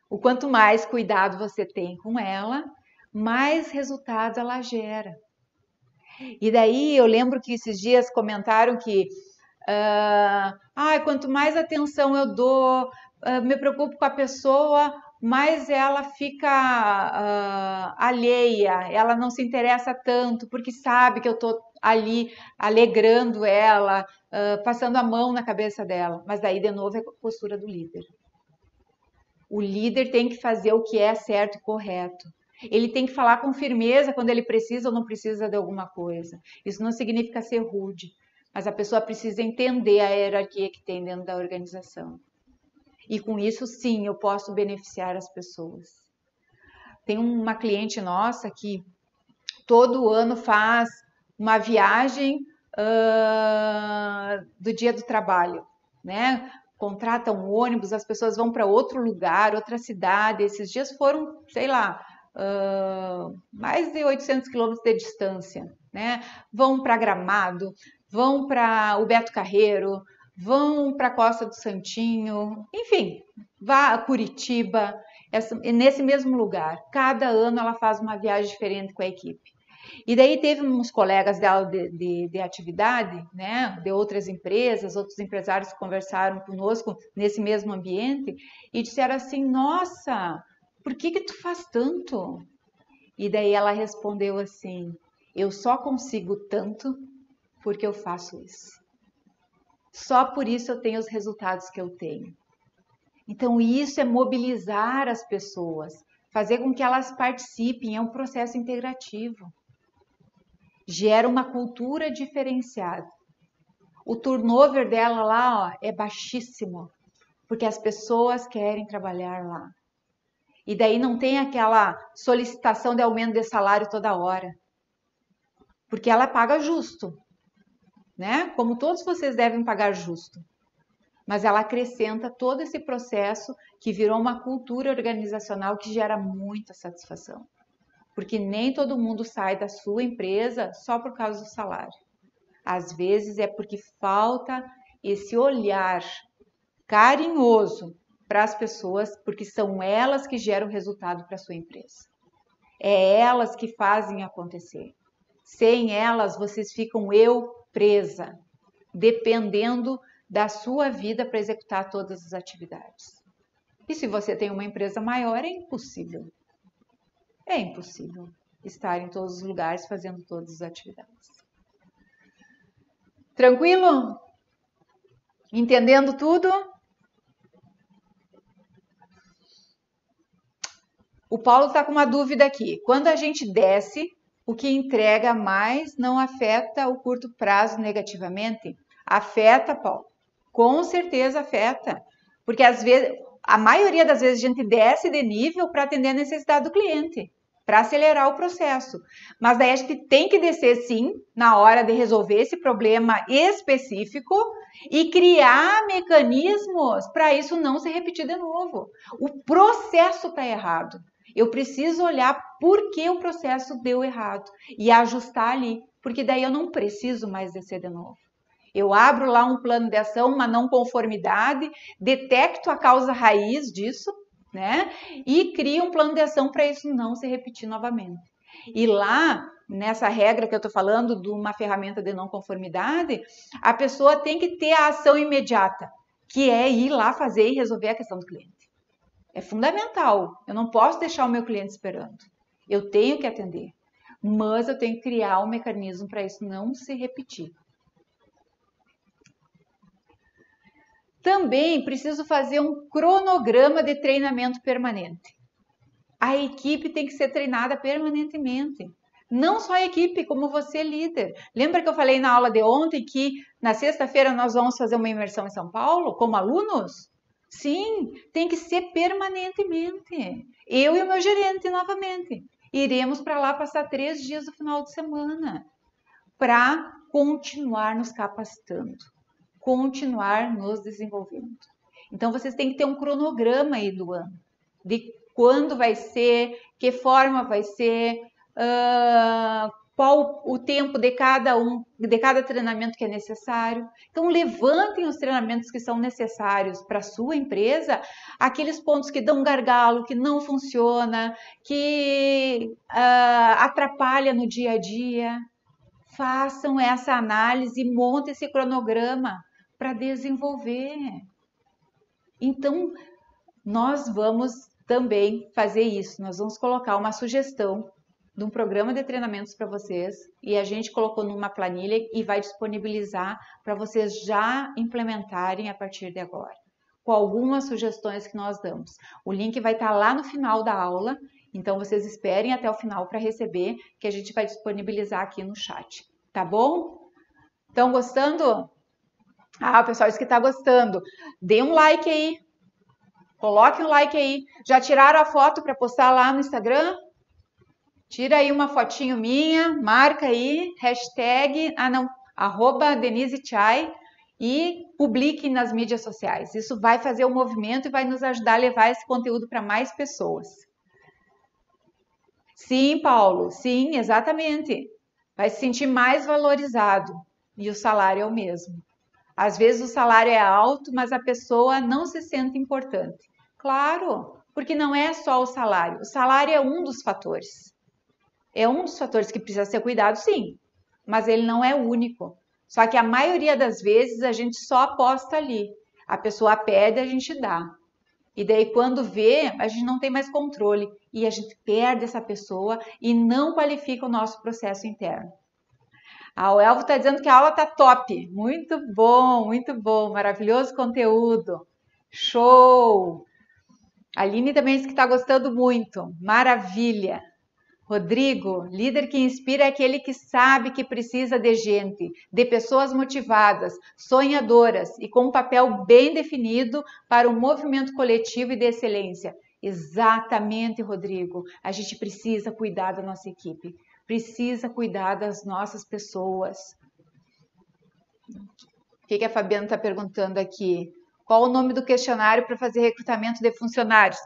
O quanto mais cuidado você tem com ela, mais resultados ela gera. E daí eu lembro que esses dias comentaram que uh, ah, quanto mais atenção eu dou, uh, me preocupo com a pessoa, mais ela fica uh, alheia, ela não se interessa tanto, porque sabe que eu estou ali alegrando ela, uh, passando a mão na cabeça dela. Mas daí, de novo, é a postura do líder. O líder tem que fazer o que é certo e correto. Ele tem que falar com firmeza quando ele precisa ou não precisa de alguma coisa. Isso não significa ser rude, mas a pessoa precisa entender a hierarquia que tem dentro da organização. E com isso, sim, eu posso beneficiar as pessoas. Tem uma cliente nossa que todo ano faz uma viagem uh, do dia do trabalho, né? Contratam um ônibus, as pessoas vão para outro lugar, outra cidade. Esses dias foram, sei lá, uh, mais de 800 quilômetros de distância, né? Vão para Gramado, vão para o Beto Carreiro, vão para a Costa do Santinho, enfim, vá a Curitiba, essa, nesse mesmo lugar. Cada ano ela faz uma viagem diferente com a equipe. E daí teve uns colegas dela de, de, de, atividade, né, de outras empresas, outros empresários que conversaram conosco nesse mesmo ambiente e disseram assim: Nossa, por que que tu faz tanto? E daí ela respondeu assim: Eu só consigo tanto porque eu faço isso. Só por isso eu tenho os resultados que eu tenho. Então, isso é mobilizar as pessoas, fazer com que elas participem, é um processo integrativo gera uma cultura diferenciada. O turnover dela lá ó, é baixíssimo, porque as pessoas querem trabalhar lá. E daí não tem aquela solicitação de aumento de salário toda hora. Porque ela paga justo, né? Como todos vocês devem pagar justo. Mas ela acrescenta todo esse processo que virou uma cultura organizacional que gera muita satisfação porque nem todo mundo sai da sua empresa só por causa do salário. Às vezes é porque falta esse olhar carinhoso para as pessoas, porque são elas que geram resultado para a sua empresa. É elas que fazem acontecer. Sem elas, vocês ficam eu presa, dependendo da sua vida para executar todas as atividades. E se você tem uma empresa maior, é impossível. É impossível estar em todos os lugares fazendo todas as atividades. Tranquilo? Entendendo tudo? O Paulo está com uma dúvida aqui. Quando a gente desce, o que entrega mais não afeta o curto prazo negativamente? Afeta, Paulo. Com certeza afeta. Porque às vezes, a maioria das vezes a gente desce de nível para atender a necessidade do cliente para acelerar o processo. Mas daí a gente tem que descer sim na hora de resolver esse problema específico e criar mecanismos para isso não se repetir de novo. O processo está errado. Eu preciso olhar por que o processo deu errado e ajustar ali, porque daí eu não preciso mais descer de novo. Eu abro lá um plano de ação, uma não conformidade, detecto a causa raiz disso, né? E cria um plano de ação para isso não se repetir novamente. E lá, nessa regra que eu estou falando de uma ferramenta de não conformidade, a pessoa tem que ter a ação imediata, que é ir lá fazer e resolver a questão do cliente. É fundamental. Eu não posso deixar o meu cliente esperando. Eu tenho que atender. Mas eu tenho que criar um mecanismo para isso não se repetir. Também preciso fazer um cronograma de treinamento permanente. A equipe tem que ser treinada permanentemente. Não só a equipe, como você líder. Lembra que eu falei na aula de ontem que na sexta-feira nós vamos fazer uma imersão em São Paulo como alunos? Sim, tem que ser permanentemente. Eu e o meu gerente novamente. Iremos para lá passar três dias no final de semana para continuar nos capacitando, continuar nos desenvolvendo. Então vocês têm que ter um cronograma aí do ano de quando vai ser, que forma vai ser, uh, qual o tempo de cada um, de cada treinamento que é necessário. Então, levantem os treinamentos que são necessários para a sua empresa, aqueles pontos que dão gargalo, que não funciona, que uh, atrapalha no dia a dia. Façam essa análise montem esse cronograma para desenvolver. Então, nós vamos também fazer isso. Nós vamos colocar uma sugestão de um programa de treinamentos para vocês e a gente colocou numa planilha e vai disponibilizar para vocês já implementarem a partir de agora, com algumas sugestões que nós damos. O link vai estar tá lá no final da aula, então vocês esperem até o final para receber, que a gente vai disponibilizar aqui no chat, tá bom? Estão gostando? Ah, o pessoal disse que está gostando. Dê um like aí. Coloque um like aí. Já tiraram a foto para postar lá no Instagram? Tira aí uma fotinho minha, marca aí, hashtag, ah não, arroba Denise Chai e publique nas mídias sociais. Isso vai fazer o movimento e vai nos ajudar a levar esse conteúdo para mais pessoas. Sim, Paulo, sim, exatamente. Vai se sentir mais valorizado e o salário é o mesmo. Às vezes o salário é alto, mas a pessoa não se sente importante. Claro, porque não é só o salário. O salário é um dos fatores é um dos fatores que precisa ser cuidado, sim, mas ele não é único. Só que a maioria das vezes a gente só aposta ali. A pessoa pede, a gente dá. E daí, quando vê, a gente não tem mais controle e a gente perde essa pessoa e não qualifica o nosso processo interno. Ah, o Elvo está dizendo que a aula está top. Muito bom, muito bom. Maravilhoso conteúdo. Show! A Aline também disse que está gostando muito. Maravilha! Rodrigo, líder que inspira é aquele que sabe que precisa de gente, de pessoas motivadas, sonhadoras e com um papel bem definido para um movimento coletivo e de excelência. Exatamente, Rodrigo. A gente precisa cuidar da nossa equipe, precisa cuidar das nossas pessoas. O que, que a Fabiana está perguntando aqui? Qual o nome do questionário para fazer recrutamento de funcionários?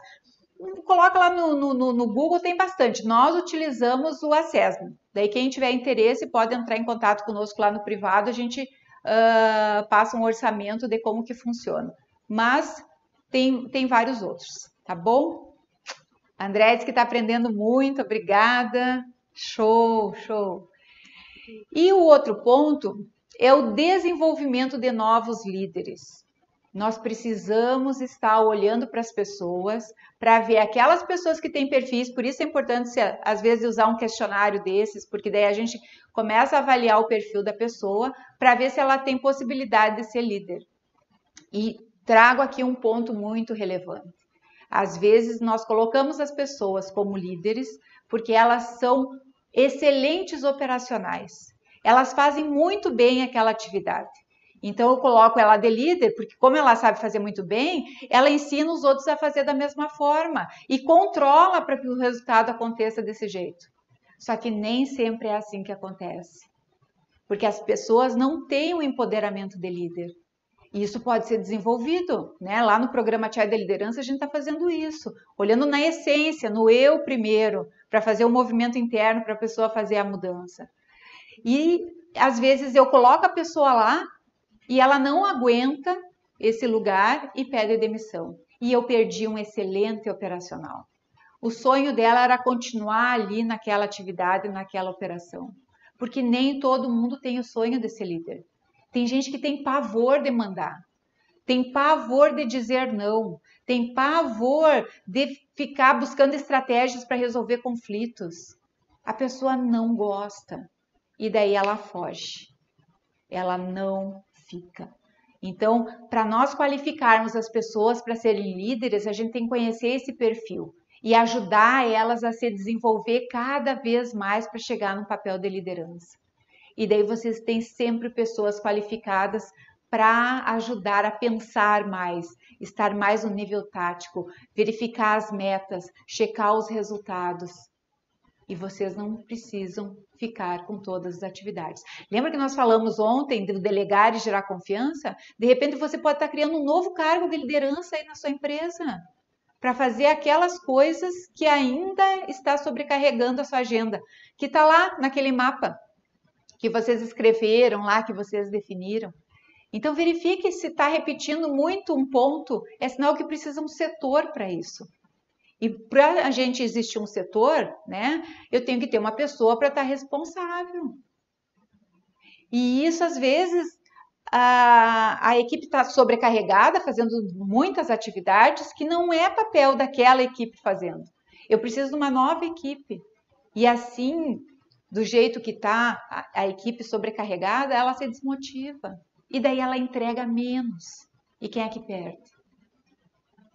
Coloca lá no, no, no, Google, tem bastante. Nós utilizamos o Assessment. Daí, quem tiver interesse pode entrar em contato conosco lá no privado, a gente uh, passa um orçamento de como que funciona. Mas tem, tem vários outros, tá bom? André que está aprendendo muito, obrigada. Show, show. E o outro ponto é o desenvolvimento de novos líderes. Nós precisamos estar olhando para as pessoas, para ver aquelas pessoas que têm perfis, por isso é importante, às vezes, usar um questionário desses, porque daí a gente começa a avaliar o perfil da pessoa para ver se ela tem possibilidade de ser líder. E trago aqui um ponto muito relevante. Às vezes, nós colocamos as pessoas como líderes porque elas são excelentes operacionais. Elas fazem muito bem aquela atividade. Então eu coloco ela de líder, porque como ela sabe fazer muito bem, ela ensina os outros a fazer da mesma forma e controla para que o resultado aconteça desse jeito. Só que nem sempre é assim que acontece. Porque as pessoas não têm o empoderamento de líder. E isso pode ser desenvolvido, né? Lá no programa Tia da Liderança a gente está fazendo isso, olhando na essência, no eu primeiro, para fazer o movimento interno para a pessoa fazer a mudança. E às vezes eu coloco a pessoa lá e ela não aguenta esse lugar e pede demissão. E eu perdi um excelente operacional. O sonho dela era continuar ali naquela atividade, naquela operação. Porque nem todo mundo tem o sonho de ser líder. Tem gente que tem pavor de mandar. tem pavor de dizer não, tem pavor de ficar buscando estratégias para resolver conflitos. A pessoa não gosta e daí ela foge. Ela não fica. Então, para nós qualificarmos as pessoas para serem líderes, a gente tem que conhecer esse perfil e ajudar elas a se desenvolver cada vez mais para chegar no papel de liderança. E daí vocês têm sempre pessoas qualificadas para ajudar a pensar mais, estar mais no nível tático, verificar as metas, checar os resultados. E vocês não precisam ficar com todas as atividades. Lembra que nós falamos ontem do delegar e gerar confiança? De repente você pode estar criando um novo cargo de liderança aí na sua empresa para fazer aquelas coisas que ainda está sobrecarregando a sua agenda, que está lá naquele mapa que vocês escreveram lá, que vocês definiram. Então verifique se está repetindo muito um ponto, é sinal que precisa um setor para isso. E para a gente existir um setor, né, eu tenho que ter uma pessoa para estar tá responsável. E isso, às vezes, a, a equipe está sobrecarregada, fazendo muitas atividades que não é papel daquela equipe fazendo. Eu preciso de uma nova equipe. E assim, do jeito que está a, a equipe sobrecarregada, ela se desmotiva. E daí ela entrega menos. E quem é que perde?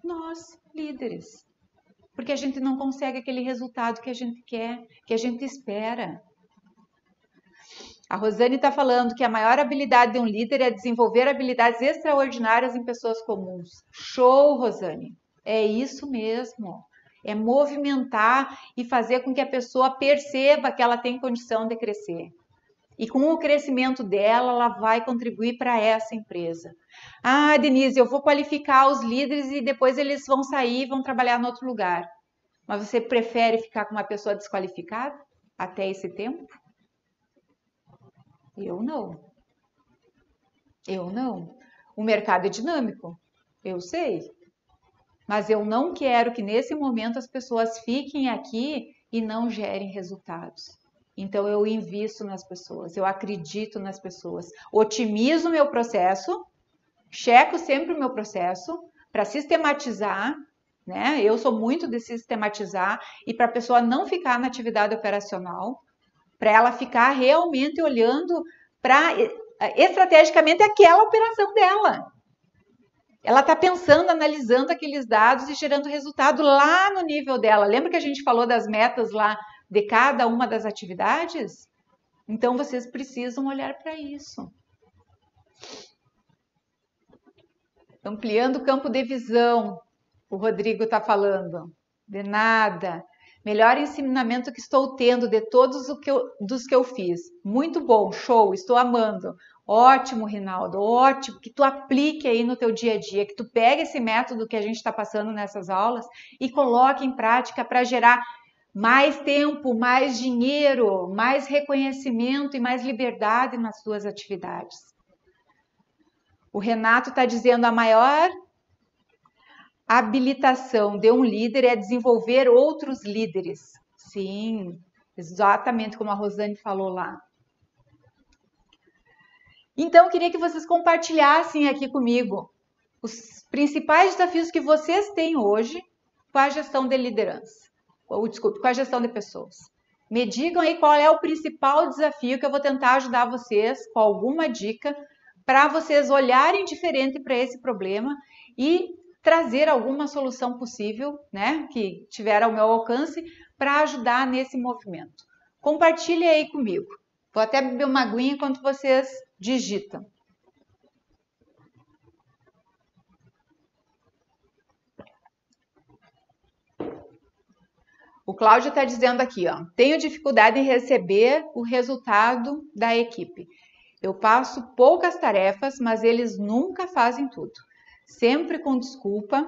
Nós, líderes porque a gente não consegue aquele resultado que a gente quer, que a gente espera. A Rosane está falando que a maior habilidade de um líder é desenvolver habilidades extraordinárias em pessoas comuns. Show, Rosane! É isso mesmo. É movimentar e fazer com que a pessoa perceba que ela tem condição de crescer. E com o crescimento dela, ela vai contribuir para essa empresa. Ah, Denise, eu vou qualificar os líderes e depois eles vão sair e vão trabalhar em outro lugar. Mas você prefere ficar com uma pessoa desqualificada até esse tempo? Eu não. Eu não. O mercado é dinâmico, eu sei. Mas eu não quero que nesse momento as pessoas fiquem aqui e não gerem resultados. Então eu invisto nas pessoas, eu acredito nas pessoas, otimizo o meu processo, checo sempre o meu processo para sistematizar, né? Eu sou muito de sistematizar e para a pessoa não ficar na atividade operacional, para ela ficar realmente olhando para estrategicamente aquela operação dela. Ela está pensando, analisando aqueles dados e gerando resultado lá no nível dela. Lembra que a gente falou das metas lá de cada uma das atividades? Então vocês precisam olhar para isso. Ampliando o campo de visão, o Rodrigo está falando. De nada. Melhor ensinamento que estou tendo de todos os que eu, dos que eu fiz. Muito bom, show, estou amando. Ótimo, Rinaldo, ótimo. Que tu aplique aí no teu dia a dia, que tu pegue esse método que a gente está passando nessas aulas e coloque em prática para gerar mais tempo, mais dinheiro, mais reconhecimento e mais liberdade nas suas atividades. O Renato está dizendo a maior habilitação de um líder é desenvolver outros líderes. Sim, exatamente como a Rosane falou lá. Então, queria que vocês compartilhassem aqui comigo os principais desafios que vocês têm hoje com a gestão de liderança ou desculpe, com a gestão de pessoas. Me digam aí qual é o principal desafio que eu vou tentar ajudar vocês com alguma dica para vocês olharem diferente para esse problema e trazer alguma solução possível, né, que tiver ao meu alcance para ajudar nesse movimento. Compartilhe aí comigo. Vou até beber uma aguinha enquanto vocês digitam. O Cláudio está dizendo aqui, ó, tenho dificuldade em receber o resultado da equipe. Eu passo poucas tarefas, mas eles nunca fazem tudo. Sempre com desculpa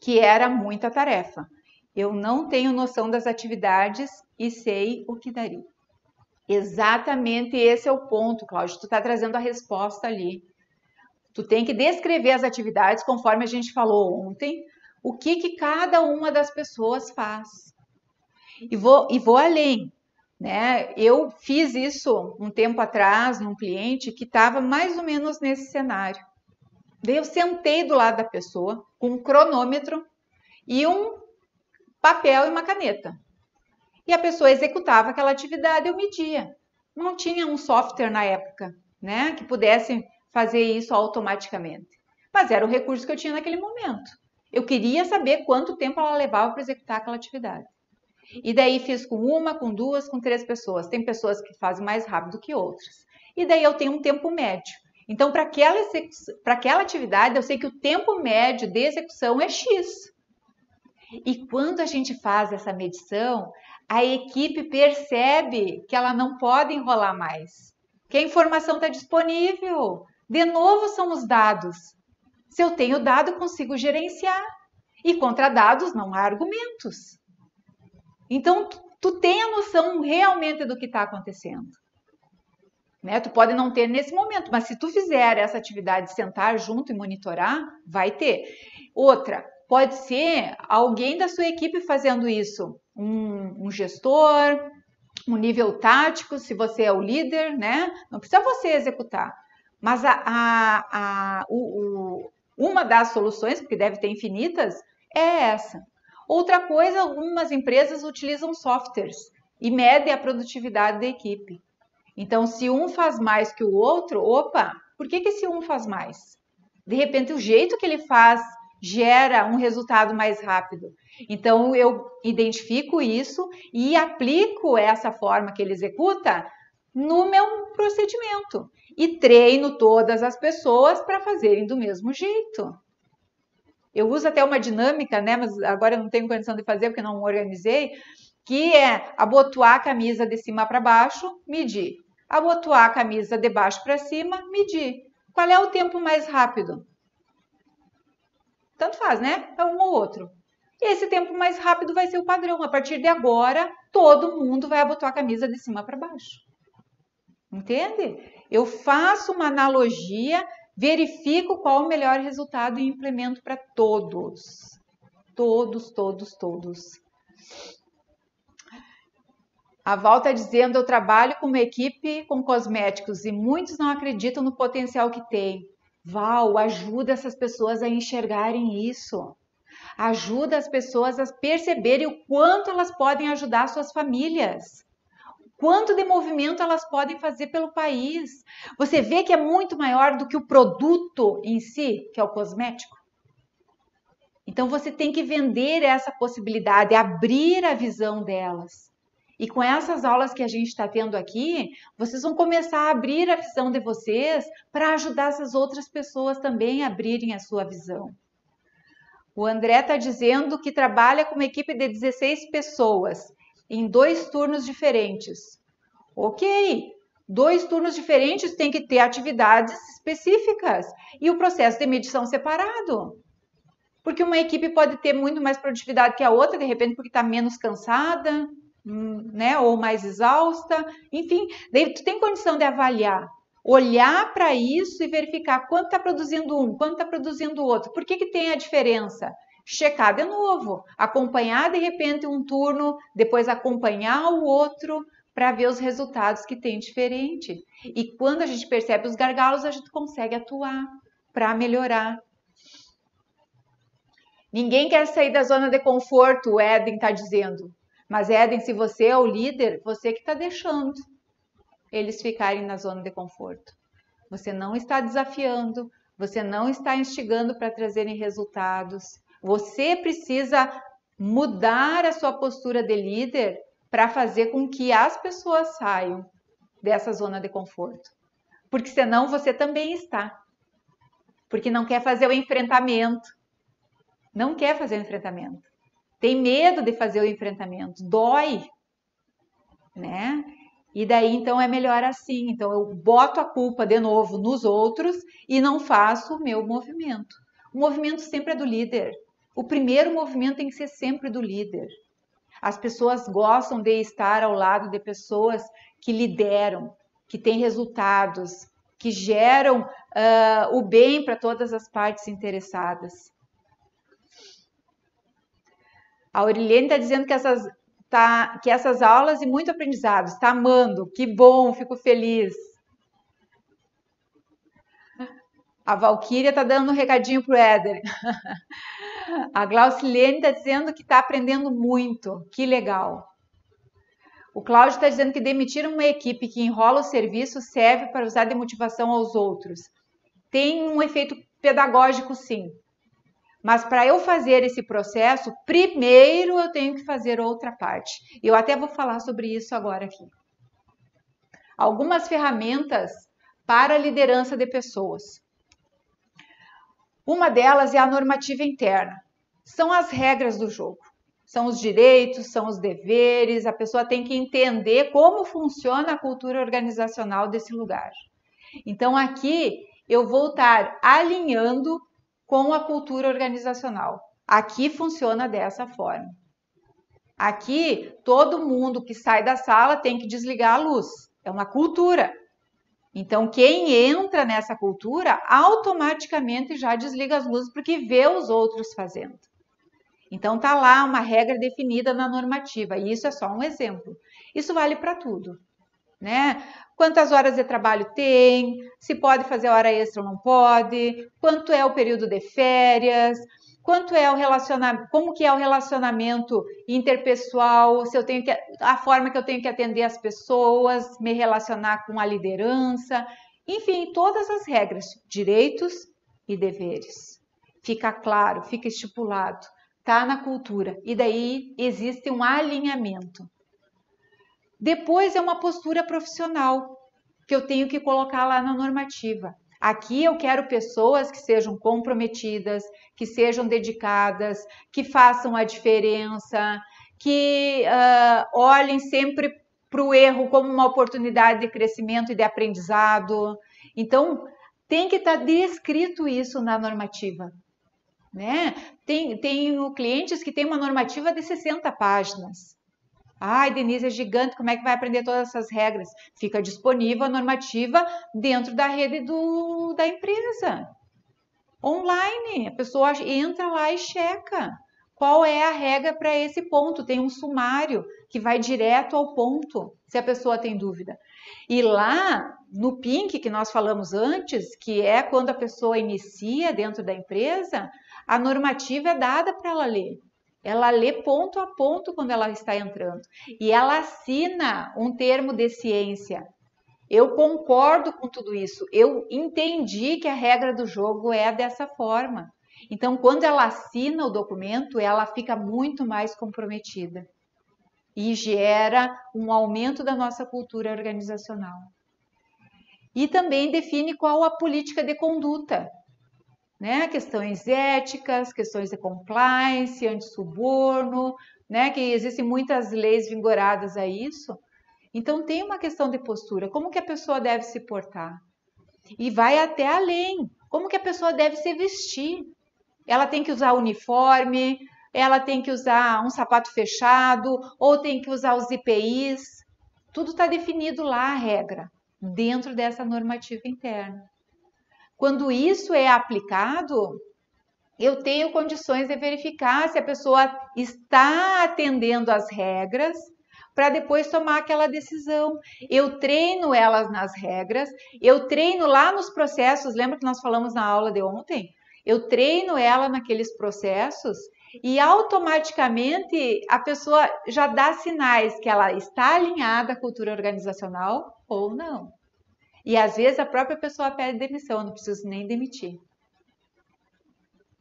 que era muita tarefa. Eu não tenho noção das atividades e sei o que daria. Exatamente esse é o ponto, Cláudio. Tu está trazendo a resposta ali. Tu tem que descrever as atividades conforme a gente falou ontem, o que, que cada uma das pessoas faz. E vou, e vou além. Né? Eu fiz isso um tempo atrás num cliente que estava mais ou menos nesse cenário. Daí eu sentei do lado da pessoa com um cronômetro e um papel e uma caneta. E a pessoa executava aquela atividade, eu media. Não tinha um software na época, né, que pudesse fazer isso automaticamente. Mas era o recurso que eu tinha naquele momento. Eu queria saber quanto tempo ela levava para executar aquela atividade. E daí fiz com uma, com duas, com três pessoas. Tem pessoas que fazem mais rápido que outras. E daí eu tenho um tempo médio. Então, para aquela, aquela atividade, eu sei que o tempo médio de execução é X. E quando a gente faz essa medição, a equipe percebe que ela não pode enrolar mais, que a informação está disponível. De novo, são os dados. Se eu tenho dado, consigo gerenciar. E contra dados não há argumentos. Então, tu, tu tem a noção realmente do que está acontecendo. Né? Tu pode não ter nesse momento, mas se tu fizer essa atividade, sentar junto e monitorar, vai ter. Outra, pode ser alguém da sua equipe fazendo isso, um, um gestor, um nível tático, se você é o líder, né? Não precisa você executar, mas a, a, a, o, o, uma das soluções, porque deve ter infinitas, é essa. Outra coisa, algumas empresas utilizam softwares e medem a produtividade da equipe. Então, se um faz mais que o outro, opa, por que, que esse um faz mais? De repente, o jeito que ele faz gera um resultado mais rápido. Então, eu identifico isso e aplico essa forma que ele executa no meu procedimento e treino todas as pessoas para fazerem do mesmo jeito. Eu uso até uma dinâmica, né? Mas agora eu não tenho condição de fazer porque não organizei, que é abotoar a camisa de cima para baixo, medir. Abotoar a camisa de baixo para cima, medir. Qual é o tempo mais rápido? Tanto faz, né? É um ou outro. Esse tempo mais rápido vai ser o padrão. A partir de agora, todo mundo vai abotoar a camisa de cima para baixo. Entende? Eu faço uma analogia, verifico qual o melhor resultado e implemento para todos. Todos, todos, todos. A Val está dizendo: eu trabalho com uma equipe com cosméticos e muitos não acreditam no potencial que tem. Val, ajuda essas pessoas a enxergarem isso. Ajuda as pessoas a perceberem o quanto elas podem ajudar suas famílias. Quanto de movimento elas podem fazer pelo país. Você vê que é muito maior do que o produto em si, que é o cosmético. Então você tem que vender essa possibilidade, abrir a visão delas. E com essas aulas que a gente está tendo aqui, vocês vão começar a abrir a visão de vocês para ajudar essas outras pessoas também a abrirem a sua visão. O André está dizendo que trabalha com uma equipe de 16 pessoas em dois turnos diferentes. Ok, dois turnos diferentes tem que ter atividades específicas e o processo de medição separado. Porque uma equipe pode ter muito mais produtividade que a outra, de repente, porque está menos cansada, né, ou mais exausta, enfim, daí tu tem condição de avaliar, olhar para isso e verificar quanto está produzindo um, quanto está produzindo o outro, por que, que tem a diferença? Checar de novo, acompanhar de repente um turno, depois acompanhar o outro para ver os resultados que tem diferente. E quando a gente percebe os gargalos, a gente consegue atuar para melhorar. Ninguém quer sair da zona de conforto, o Eden está dizendo. Mas, Eden, se você é o líder, você que está deixando eles ficarem na zona de conforto. Você não está desafiando, você não está instigando para trazerem resultados. Você precisa mudar a sua postura de líder para fazer com que as pessoas saiam dessa zona de conforto. Porque senão você também está. Porque não quer fazer o enfrentamento. Não quer fazer o enfrentamento tem medo de fazer o enfrentamento, dói, né? E daí então é melhor assim. Então eu boto a culpa de novo nos outros e não faço o meu movimento. O movimento sempre é do líder. O primeiro movimento tem que ser sempre do líder. As pessoas gostam de estar ao lado de pessoas que lideram, que têm resultados, que geram uh, o bem para todas as partes interessadas. A Aurilene está dizendo que essas, tá, que essas aulas e muito aprendizado, está amando, que bom, fico feliz. A Valquíria tá dando um recadinho pro Éder. A Glaucilene está dizendo que está aprendendo muito. Que legal. O Cláudio está dizendo que demitir uma equipe que enrola o serviço serve para usar de motivação aos outros. Tem um efeito pedagógico, sim. Mas para eu fazer esse processo, primeiro eu tenho que fazer outra parte. Eu até vou falar sobre isso agora aqui. Algumas ferramentas para a liderança de pessoas. Uma delas é a normativa interna. São as regras do jogo. São os direitos, são os deveres, a pessoa tem que entender como funciona a cultura organizacional desse lugar. Então, aqui eu vou estar alinhando com a cultura organizacional. Aqui funciona dessa forma. Aqui, todo mundo que sai da sala tem que desligar a luz. É uma cultura. Então, quem entra nessa cultura automaticamente já desliga as luzes porque vê os outros fazendo. Então, tá lá uma regra definida na normativa, e isso é só um exemplo. Isso vale para tudo, né? Quantas horas de trabalho tem, se pode fazer hora extra ou não pode, quanto é o período de férias, quanto é o relacionamento, como que é o relacionamento interpessoal, se eu tenho que a forma que eu tenho que atender as pessoas, me relacionar com a liderança, enfim, todas as regras, direitos e deveres. Fica claro, fica estipulado, tá na cultura e daí existe um alinhamento. Depois é uma postura profissional que eu tenho que colocar lá na normativa. Aqui eu quero pessoas que sejam comprometidas, que sejam dedicadas, que façam a diferença, que uh, olhem sempre para o erro como uma oportunidade de crescimento e de aprendizado. Então, tem que estar tá descrito isso na normativa. Né? Tem, tem clientes que têm uma normativa de 60 páginas. Ai, Denise, é gigante, como é que vai aprender todas essas regras? Fica disponível a normativa dentro da rede do, da empresa. Online, a pessoa entra lá e checa qual é a regra para esse ponto. Tem um sumário que vai direto ao ponto, se a pessoa tem dúvida. E lá no PINC, que nós falamos antes, que é quando a pessoa inicia dentro da empresa, a normativa é dada para ela ler. Ela lê ponto a ponto quando ela está entrando. E ela assina um termo de ciência. Eu concordo com tudo isso. Eu entendi que a regra do jogo é dessa forma. Então, quando ela assina o documento, ela fica muito mais comprometida e gera um aumento da nossa cultura organizacional. E também define qual a política de conduta né? Questões éticas, questões de compliance, anti-suborno, né? Que existem muitas leis vigoradas a isso. Então tem uma questão de postura, como que a pessoa deve se portar? E vai até além, como que a pessoa deve se vestir? Ela tem que usar uniforme, ela tem que usar um sapato fechado, ou tem que usar os IPIs. Tudo está definido lá a regra, dentro dessa normativa interna. Quando isso é aplicado, eu tenho condições de verificar se a pessoa está atendendo às regras para depois tomar aquela decisão. Eu treino elas nas regras, eu treino lá nos processos, lembra que nós falamos na aula de ontem? Eu treino ela naqueles processos e automaticamente a pessoa já dá sinais que ela está alinhada à cultura organizacional ou não. E às vezes a própria pessoa pede demissão, eu não preciso nem demitir.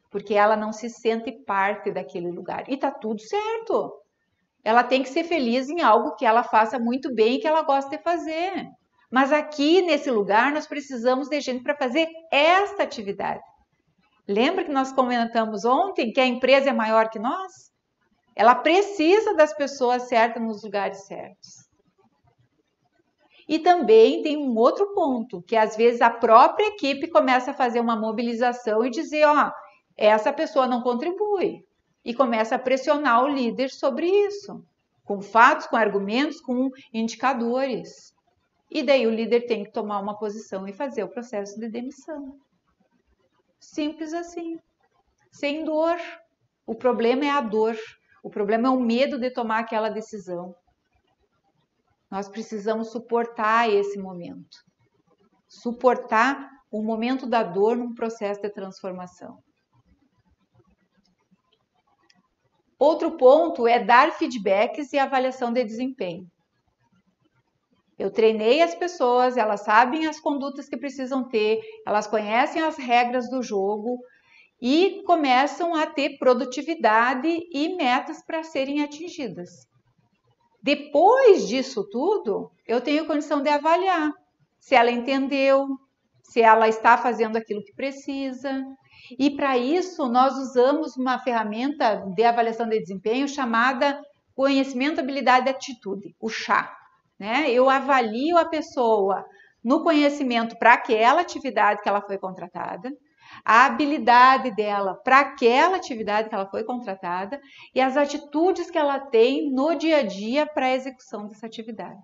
Porque ela não se sente parte daquele lugar. E tá tudo certo. Ela tem que ser feliz em algo que ela faça muito bem e que ela gosta de fazer. Mas aqui nesse lugar nós precisamos de gente para fazer esta atividade. Lembra que nós comentamos ontem que a empresa é maior que nós? Ela precisa das pessoas certas nos lugares certos. E também tem um outro ponto, que às vezes a própria equipe começa a fazer uma mobilização e dizer, ó, essa pessoa não contribui. E começa a pressionar o líder sobre isso, com fatos, com argumentos, com indicadores. E daí o líder tem que tomar uma posição e fazer o processo de demissão. Simples assim. Sem dor. O problema é a dor. O problema é o medo de tomar aquela decisão. Nós precisamos suportar esse momento. Suportar o momento da dor num processo de transformação. Outro ponto é dar feedbacks e avaliação de desempenho. Eu treinei as pessoas, elas sabem as condutas que precisam ter, elas conhecem as regras do jogo e começam a ter produtividade e metas para serem atingidas. Depois disso tudo, eu tenho condição de avaliar se ela entendeu, se ela está fazendo aquilo que precisa. E para isso, nós usamos uma ferramenta de avaliação de desempenho chamada Conhecimento, Habilidade e Atitude, o CHA. Né? Eu avalio a pessoa no conhecimento para aquela atividade que ela foi contratada, a habilidade dela para aquela atividade que ela foi contratada e as atitudes que ela tem no dia a dia para a execução dessa atividade.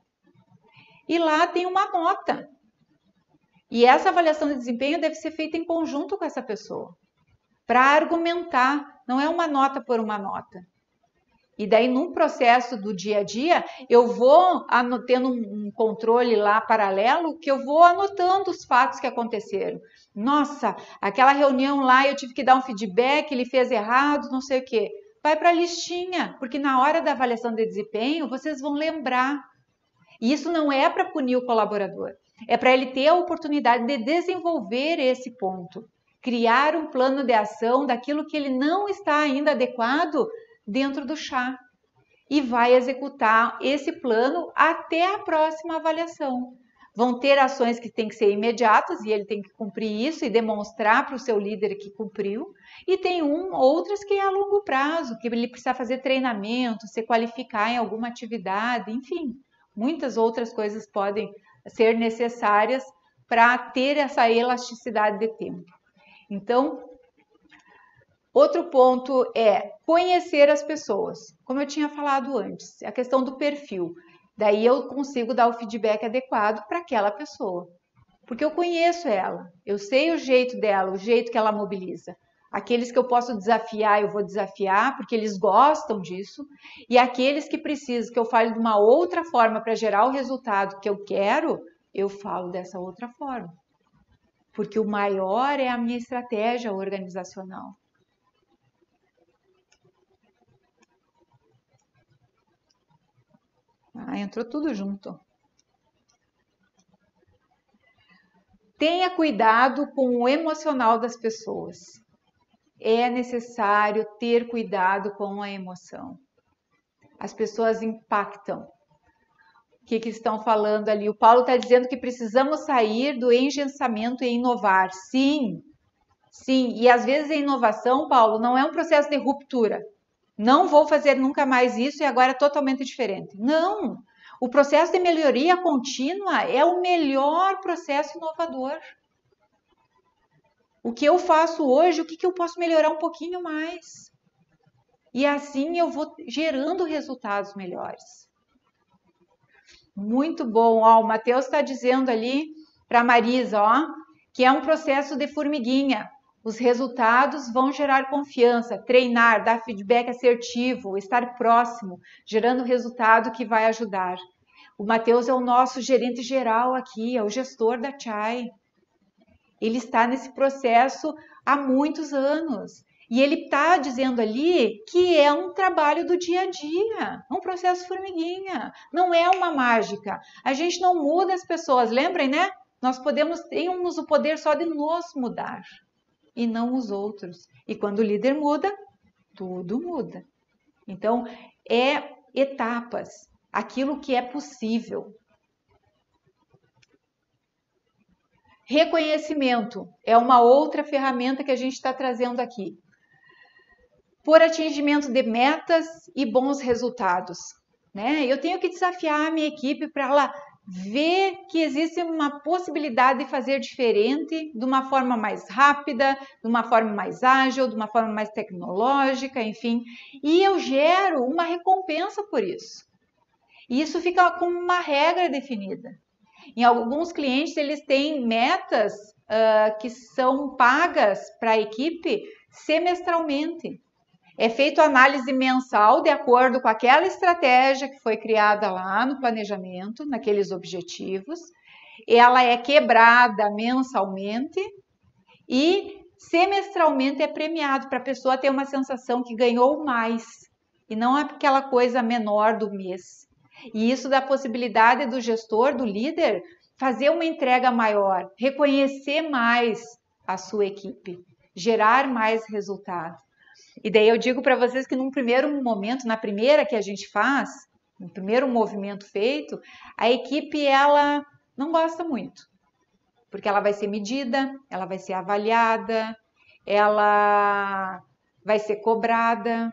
E lá tem uma nota. E essa avaliação de desempenho deve ser feita em conjunto com essa pessoa, para argumentar, não é uma nota por uma nota. E daí, num processo do dia a dia, eu vou tendo um controle lá paralelo que eu vou anotando os fatos que aconteceram. Nossa, aquela reunião lá eu tive que dar um feedback, ele fez errado, não sei o quê. Vai para a listinha, porque na hora da avaliação de desempenho vocês vão lembrar. E isso não é para punir o colaborador, é para ele ter a oportunidade de desenvolver esse ponto, criar um plano de ação daquilo que ele não está ainda adequado dentro do chá e vai executar esse plano até a próxima avaliação. Vão ter ações que têm que ser imediatas e ele tem que cumprir isso e demonstrar para o seu líder que cumpriu. E tem um, outras que é a longo prazo, que ele precisa fazer treinamento, se qualificar em alguma atividade, enfim, muitas outras coisas podem ser necessárias para ter essa elasticidade de tempo. Então, Outro ponto é conhecer as pessoas, como eu tinha falado antes, a questão do perfil. Daí eu consigo dar o feedback adequado para aquela pessoa, porque eu conheço ela, eu sei o jeito dela, o jeito que ela mobiliza. Aqueles que eu posso desafiar, eu vou desafiar, porque eles gostam disso, e aqueles que precisam que eu fale de uma outra forma para gerar o resultado que eu quero, eu falo dessa outra forma. Porque o maior é a minha estratégia organizacional. Ah, entrou tudo junto. Tenha cuidado com o emocional das pessoas. É necessário ter cuidado com a emoção. As pessoas impactam. O que, que estão falando ali? O Paulo está dizendo que precisamos sair do engensamento e inovar. Sim, sim. E às vezes a inovação, Paulo, não é um processo de ruptura não vou fazer nunca mais isso e agora é totalmente diferente. Não! O processo de melhoria contínua é o melhor processo inovador. O que eu faço hoje, o que, que eu posso melhorar um pouquinho mais? E assim eu vou gerando resultados melhores. Muito bom. Ó, o Matheus está dizendo ali para a Marisa ó, que é um processo de formiguinha. Os resultados vão gerar confiança, treinar, dar feedback assertivo, estar próximo, gerando resultado que vai ajudar. O Matheus é o nosso gerente geral aqui, é o gestor da Chai. Ele está nesse processo há muitos anos. E ele está dizendo ali que é um trabalho do dia a dia, um processo formiguinha, não é uma mágica. A gente não muda as pessoas, lembrem, né? Nós podemos, temos o poder só de nos mudar e não os outros. E quando o líder muda, tudo muda. Então, é etapas, aquilo que é possível. Reconhecimento é uma outra ferramenta que a gente está trazendo aqui. Por atingimento de metas e bons resultados. Né? Eu tenho que desafiar a minha equipe para ela ver que existe uma possibilidade de fazer diferente, de uma forma mais rápida, de uma forma mais ágil, de uma forma mais tecnológica, enfim, e eu gero uma recompensa por isso. E isso fica como uma regra definida. Em alguns clientes, eles têm metas uh, que são pagas para a equipe semestralmente. É feita análise mensal de acordo com aquela estratégia que foi criada lá no planejamento, naqueles objetivos, ela é quebrada mensalmente e semestralmente é premiado para a pessoa ter uma sensação que ganhou mais e não é aquela coisa menor do mês. E isso dá a possibilidade do gestor, do líder, fazer uma entrega maior, reconhecer mais a sua equipe, gerar mais resultado. E daí eu digo para vocês que num primeiro momento, na primeira que a gente faz, no primeiro movimento feito, a equipe ela não gosta muito, porque ela vai ser medida, ela vai ser avaliada, ela vai ser cobrada.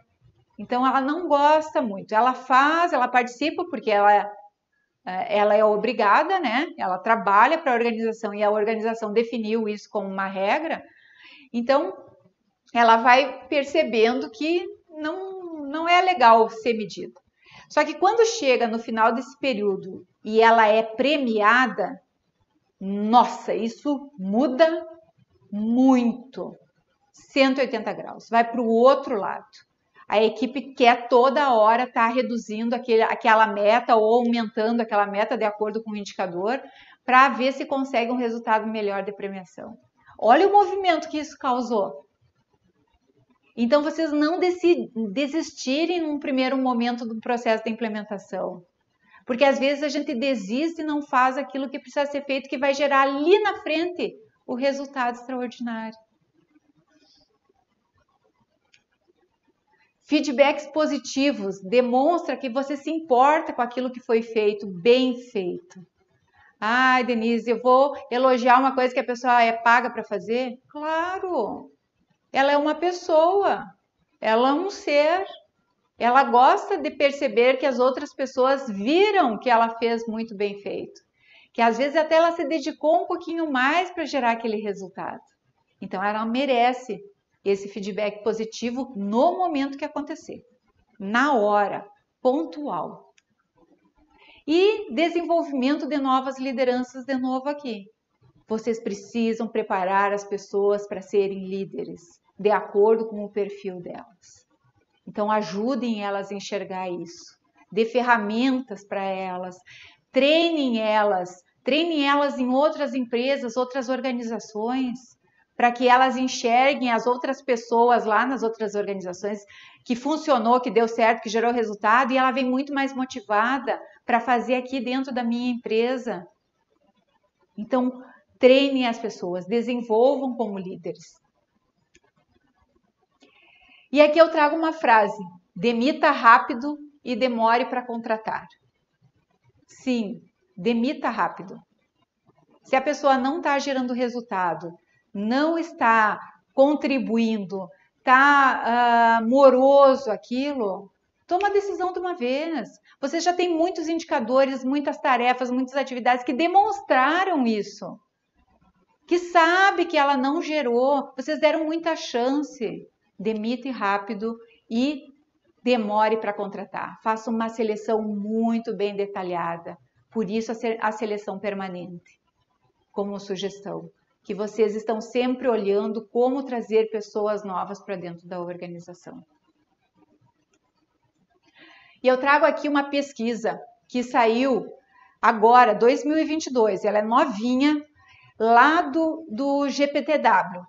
Então ela não gosta muito. Ela faz, ela participa porque ela é, ela é obrigada, né? Ela trabalha para a organização e a organização definiu isso como uma regra. Então ela vai percebendo que não, não é legal ser medida. Só que quando chega no final desse período e ela é premiada, nossa, isso muda muito. 180 graus, vai para o outro lado. A equipe quer toda hora estar tá reduzindo aquele, aquela meta ou aumentando aquela meta de acordo com o indicador para ver se consegue um resultado melhor de premiação. Olha o movimento que isso causou. Então, vocês não desistirem num primeiro momento do processo de implementação. Porque às vezes a gente desiste e não faz aquilo que precisa ser feito, que vai gerar ali na frente o resultado extraordinário. Feedbacks positivos demonstra que você se importa com aquilo que foi feito, bem feito. Ai, Denise, eu vou elogiar uma coisa que a pessoa é paga para fazer? Claro! Ela é uma pessoa, ela é um ser. Ela gosta de perceber que as outras pessoas viram que ela fez muito bem feito. Que às vezes até ela se dedicou um pouquinho mais para gerar aquele resultado. Então ela merece esse feedback positivo no momento que acontecer, na hora, pontual. E desenvolvimento de novas lideranças de novo aqui. Vocês precisam preparar as pessoas para serem líderes de acordo com o perfil delas. Então, ajudem elas a enxergar isso. Dê ferramentas para elas, treinem elas, treinem elas em outras empresas, outras organizações, para que elas enxerguem as outras pessoas lá nas outras organizações que funcionou, que deu certo, que gerou resultado, e ela vem muito mais motivada para fazer aqui dentro da minha empresa. Então, treinem as pessoas, desenvolvam como líderes. E aqui eu trago uma frase: demita rápido e demore para contratar. Sim, demita rápido. Se a pessoa não está gerando resultado, não está contribuindo, está uh, moroso aquilo, toma a decisão de uma vez. Você já tem muitos indicadores, muitas tarefas, muitas atividades que demonstraram isso. Que sabe que ela não gerou, vocês deram muita chance demite rápido e demore para contratar. Faça uma seleção muito bem detalhada. Por isso a seleção permanente, como sugestão, que vocês estão sempre olhando como trazer pessoas novas para dentro da organização. E eu trago aqui uma pesquisa que saiu agora, 2022, ela é novinha, lá do, do GPTW,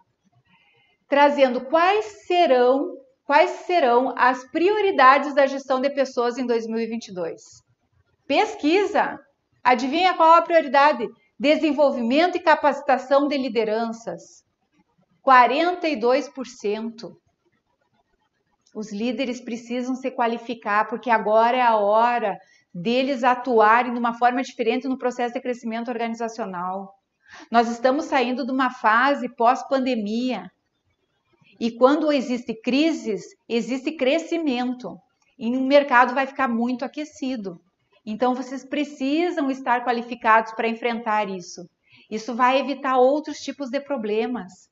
trazendo quais serão quais serão as prioridades da gestão de pessoas em 2022. Pesquisa. Adivinha qual a prioridade? Desenvolvimento e capacitação de lideranças. 42%. Os líderes precisam se qualificar porque agora é a hora deles atuarem de uma forma diferente no processo de crescimento organizacional. Nós estamos saindo de uma fase pós-pandemia e quando existe crises, existe crescimento. E o mercado vai ficar muito aquecido. Então vocês precisam estar qualificados para enfrentar isso. Isso vai evitar outros tipos de problemas.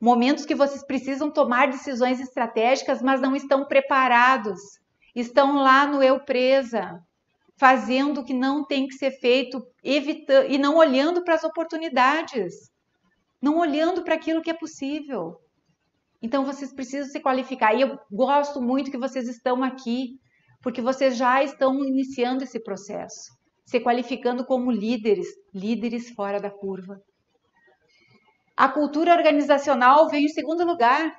Momentos que vocês precisam tomar decisões estratégicas, mas não estão preparados. Estão lá no eu presa, fazendo o que não tem que ser feito, evitando e não olhando para as oportunidades, não olhando para aquilo que é possível. Então vocês precisam se qualificar. E eu gosto muito que vocês estão aqui, porque vocês já estão iniciando esse processo. se qualificando como líderes, líderes fora da curva. A cultura organizacional veio em segundo lugar,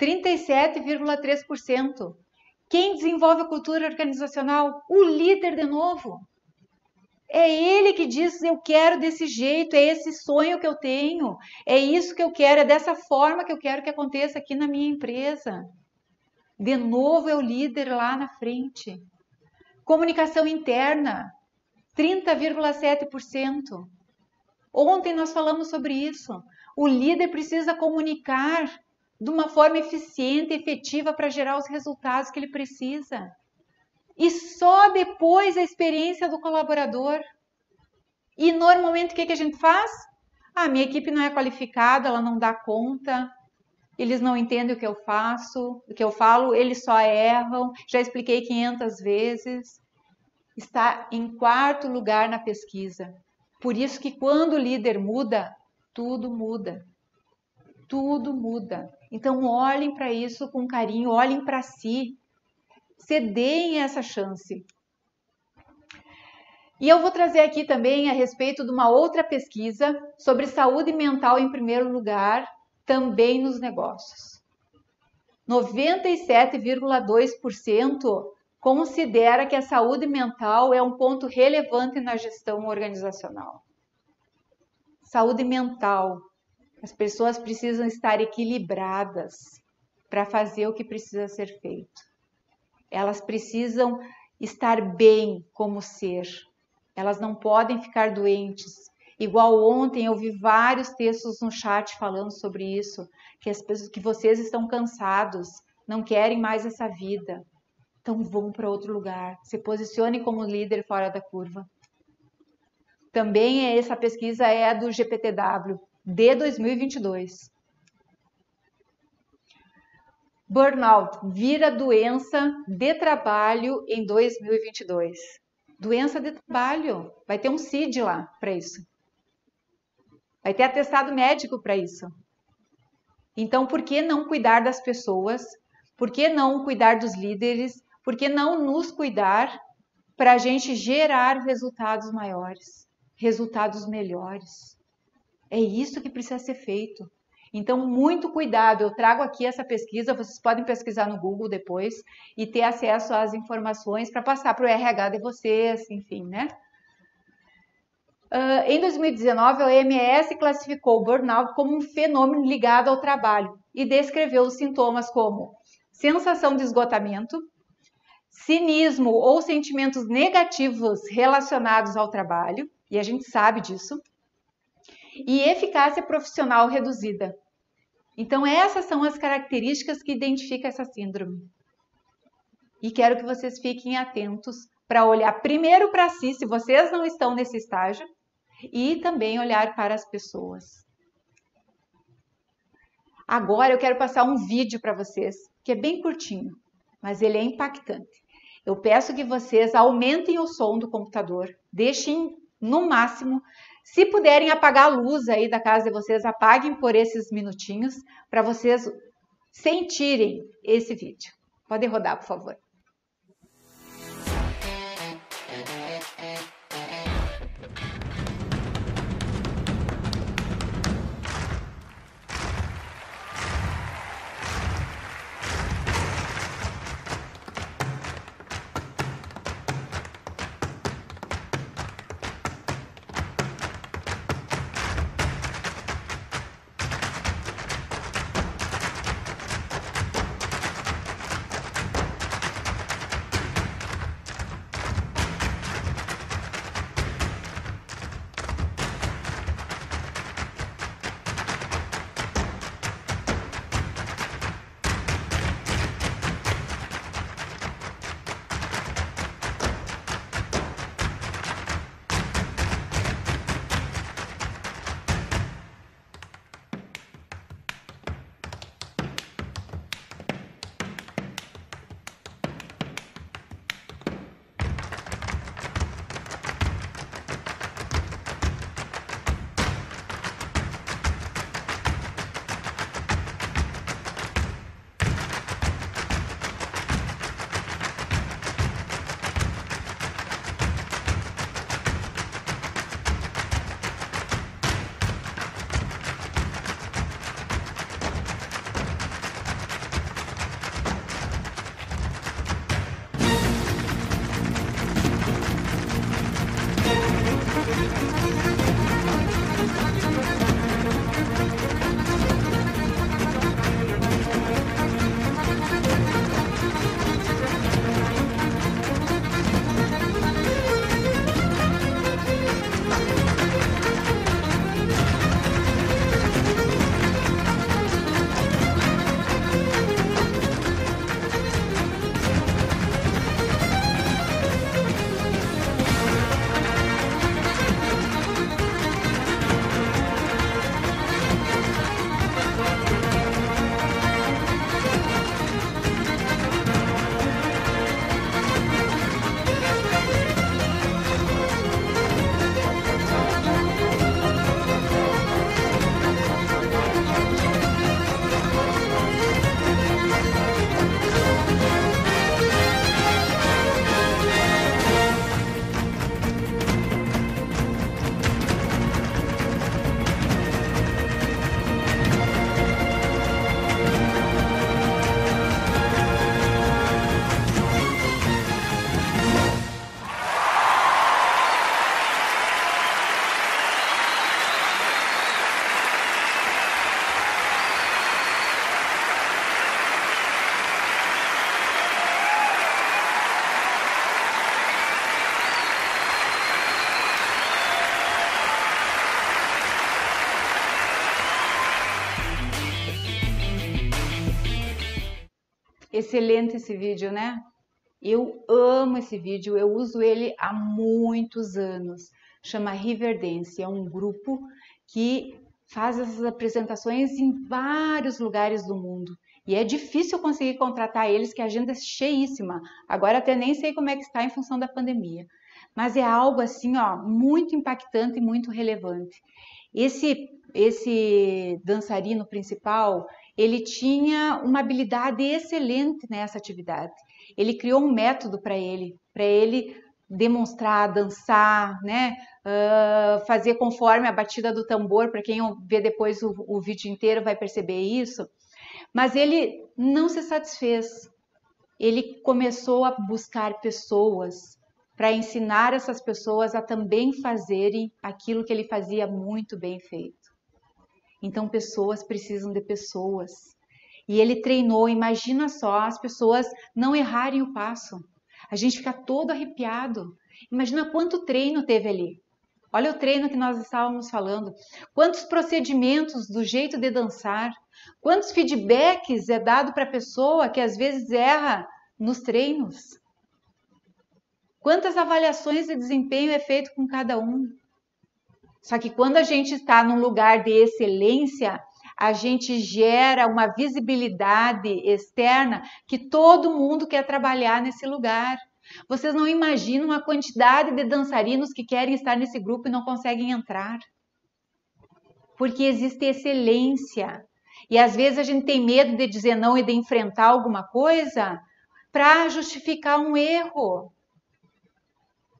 37,3%. Quem desenvolve a cultura organizacional? O líder de novo. É ele que diz: Eu quero desse jeito, é esse sonho que eu tenho, é isso que eu quero, é dessa forma que eu quero que aconteça aqui na minha empresa. De novo, é o líder lá na frente. Comunicação interna, 30,7%. Ontem nós falamos sobre isso. O líder precisa comunicar de uma forma eficiente, efetiva para gerar os resultados que ele precisa. E só depois a experiência do colaborador. E normalmente o que, que a gente faz? Ah, minha equipe não é qualificada, ela não dá conta, eles não entendem o que eu faço, o que eu falo, eles só erram. Já expliquei 500 vezes. Está em quarto lugar na pesquisa. Por isso que quando o líder muda, tudo muda. Tudo muda. Então olhem para isso com carinho, olhem para si. Se deem essa chance. E eu vou trazer aqui também a respeito de uma outra pesquisa sobre saúde mental em primeiro lugar, também nos negócios. 97,2% considera que a saúde mental é um ponto relevante na gestão organizacional. Saúde mental. As pessoas precisam estar equilibradas para fazer o que precisa ser feito. Elas precisam estar bem como ser. Elas não podem ficar doentes. Igual ontem eu vi vários textos no chat falando sobre isso, que as pessoas que vocês estão cansados, não querem mais essa vida. Então vão para outro lugar, se posicione como líder fora da curva. Também essa pesquisa é do GPTW de 2022. Burnout vira doença de trabalho em 2022. Doença de trabalho. Vai ter um CID lá para isso. Vai ter atestado médico para isso. Então, por que não cuidar das pessoas? Por que não cuidar dos líderes? Por que não nos cuidar para a gente gerar resultados maiores, resultados melhores? É isso que precisa ser feito. Então, muito cuidado. Eu trago aqui essa pesquisa, vocês podem pesquisar no Google depois e ter acesso às informações para passar para o RH de vocês, enfim, né? Uh, em 2019, a OMS classificou o burnout como um fenômeno ligado ao trabalho e descreveu os sintomas como sensação de esgotamento, cinismo ou sentimentos negativos relacionados ao trabalho, e a gente sabe disso, e eficácia profissional reduzida. Então, essas são as características que identificam essa síndrome. E quero que vocês fiquem atentos para olhar primeiro para si, se vocês não estão nesse estágio, e também olhar para as pessoas. Agora eu quero passar um vídeo para vocês, que é bem curtinho, mas ele é impactante. Eu peço que vocês aumentem o som do computador, deixem no máximo. Se puderem apagar a luz aí da casa de vocês, apaguem por esses minutinhos para vocês sentirem esse vídeo. Pode rodar, por favor. Excelente esse vídeo, né? Eu amo esse vídeo, eu uso ele há muitos anos. Chama Riverdance, é um grupo que faz essas apresentações em vários lugares do mundo. E é difícil conseguir contratar eles, que a agenda é cheíssima. Agora até nem sei como é que está em função da pandemia. Mas é algo assim, ó, muito impactante e muito relevante. Esse esse dançarino principal, ele tinha uma habilidade excelente nessa atividade. Ele criou um método para ele, para ele demonstrar, dançar, né? Uh, fazer conforme a batida do tambor. Para quem vê depois o, o vídeo inteiro vai perceber isso. Mas ele não se satisfez. Ele começou a buscar pessoas para ensinar essas pessoas a também fazerem aquilo que ele fazia muito bem feito. Então, pessoas precisam de pessoas. E ele treinou, imagina só, as pessoas não errarem o passo. A gente fica todo arrepiado. Imagina quanto treino teve ali. Olha o treino que nós estávamos falando. Quantos procedimentos do jeito de dançar. Quantos feedbacks é dado para a pessoa que às vezes erra nos treinos. Quantas avaliações de desempenho é feito com cada um. Só que quando a gente está num lugar de excelência, a gente gera uma visibilidade externa que todo mundo quer trabalhar nesse lugar. Vocês não imaginam a quantidade de dançarinos que querem estar nesse grupo e não conseguem entrar. Porque existe excelência. E às vezes a gente tem medo de dizer não e de enfrentar alguma coisa para justificar um erro.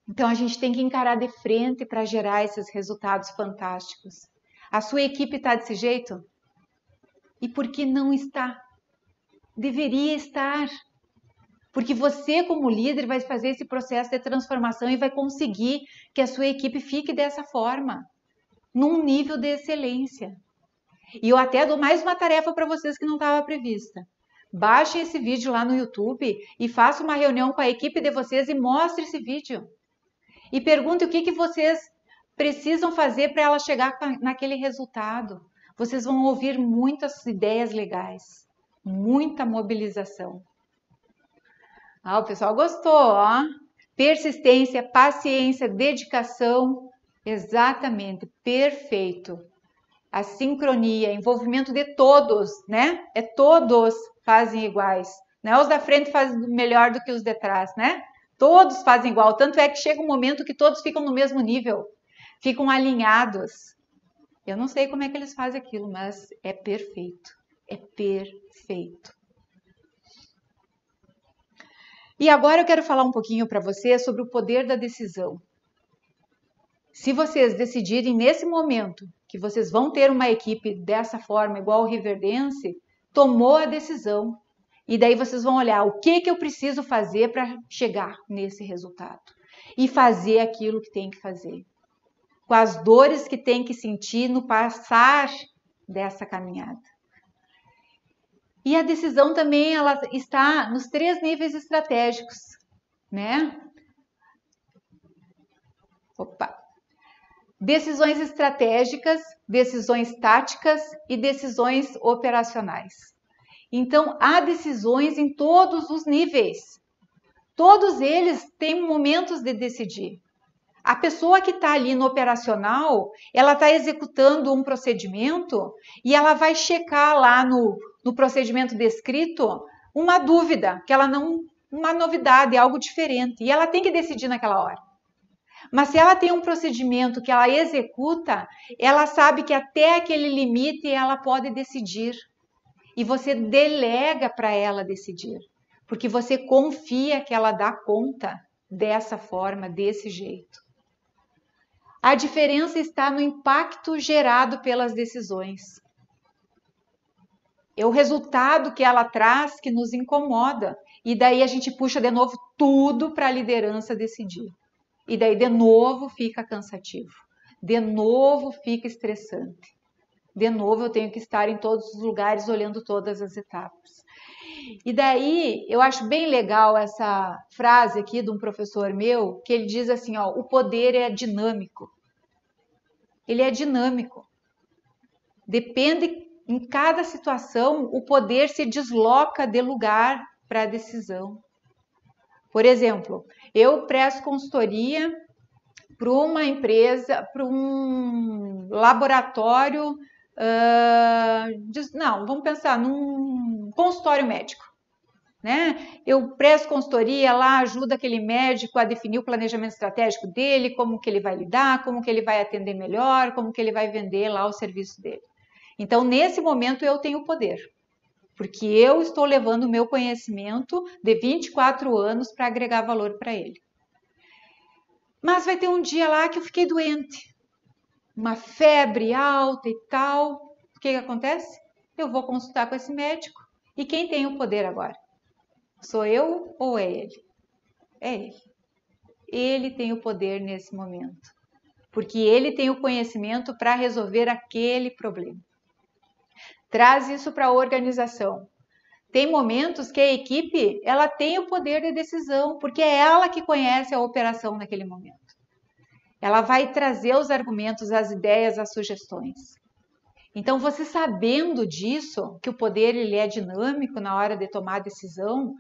Então a gente tem que encarar de frente para gerar esses resultados fantásticos. A sua equipe está desse jeito? E por que não está? Deveria estar. Porque você, como líder, vai fazer esse processo de transformação e vai conseguir que a sua equipe fique dessa forma, num nível de excelência. E eu até dou mais uma tarefa para vocês que não estava prevista. Baixem esse vídeo lá no YouTube e façam uma reunião com a equipe de vocês e mostre esse vídeo e pergunte o que, que vocês precisam fazer para ela chegar naquele resultado. Vocês vão ouvir muitas ideias legais, muita mobilização. Ah, o pessoal gostou, ó. Persistência, paciência, dedicação, exatamente, perfeito. A sincronia, envolvimento de todos, né? É todos fazem iguais. Né? Os da frente fazem melhor do que os de trás, né? Todos fazem igual, tanto é que chega um momento que todos ficam no mesmo nível, ficam alinhados. Eu não sei como é que eles fazem aquilo, mas é perfeito. É perfeito. E agora eu quero falar um pouquinho para vocês sobre o poder da decisão. Se vocês decidirem nesse momento que vocês vão ter uma equipe dessa forma, igual o Riverdense, tomou a decisão, e daí vocês vão olhar o que, que eu preciso fazer para chegar nesse resultado. E fazer aquilo que tem que fazer. com as dores que tem que sentir no passar dessa caminhada. E a decisão também ela está nos três níveis estratégicos, né? Opa. Decisões estratégicas, decisões táticas e decisões operacionais. Então, há decisões em todos os níveis. Todos eles têm momentos de decidir. A pessoa que está ali no operacional, ela está executando um procedimento e ela vai checar lá no, no procedimento descrito uma dúvida, que ela não, uma novidade, algo diferente, e ela tem que decidir naquela hora. Mas se ela tem um procedimento que ela executa, ela sabe que até aquele limite ela pode decidir. E você delega para ela decidir, porque você confia que ela dá conta dessa forma, desse jeito. A diferença está no impacto gerado pelas decisões. É o resultado que ela traz que nos incomoda. E daí a gente puxa de novo tudo para a liderança decidir. E daí de novo fica cansativo. De novo fica estressante. De novo eu tenho que estar em todos os lugares olhando todas as etapas. E daí eu acho bem legal essa frase aqui de um professor meu, que ele diz assim, ó, o poder é dinâmico ele é dinâmico. Depende em cada situação, o poder se desloca de lugar para a decisão. Por exemplo, eu presto consultoria para uma empresa, para um laboratório, uh, não, vamos pensar num consultório médico né? Eu presto consultoria lá, ajuda aquele médico a definir o planejamento estratégico dele, como que ele vai lidar, como que ele vai atender melhor, como que ele vai vender lá o serviço dele. Então, nesse momento eu tenho poder, porque eu estou levando o meu conhecimento de 24 anos para agregar valor para ele. Mas vai ter um dia lá que eu fiquei doente, uma febre alta e tal. O que, que acontece? Eu vou consultar com esse médico. E quem tem o poder agora? Sou eu ou é ele? É ele. Ele tem o poder nesse momento, porque ele tem o conhecimento para resolver aquele problema. Traz isso para a organização. Tem momentos que a equipe ela tem o poder de decisão, porque é ela que conhece a operação naquele momento. Ela vai trazer os argumentos, as ideias, as sugestões. Então, você sabendo disso, que o poder ele é dinâmico na hora de tomar decisão,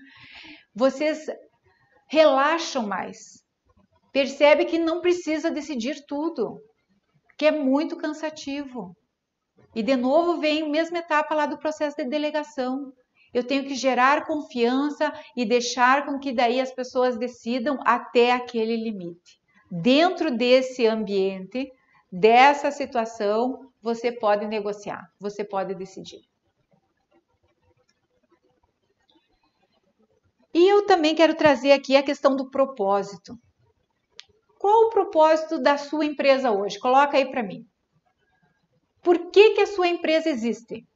vocês relaxam mais. Percebe que não precisa decidir tudo, que é muito cansativo. E de novo vem a mesma etapa lá do processo de delegação. Eu tenho que gerar confiança e deixar com que daí as pessoas decidam até aquele limite. Dentro desse ambiente, dessa situação, você pode negociar, você pode decidir. E eu também quero trazer aqui a questão do propósito. Qual o propósito da sua empresa hoje? Coloca aí para mim. Por que, que a sua empresa existe?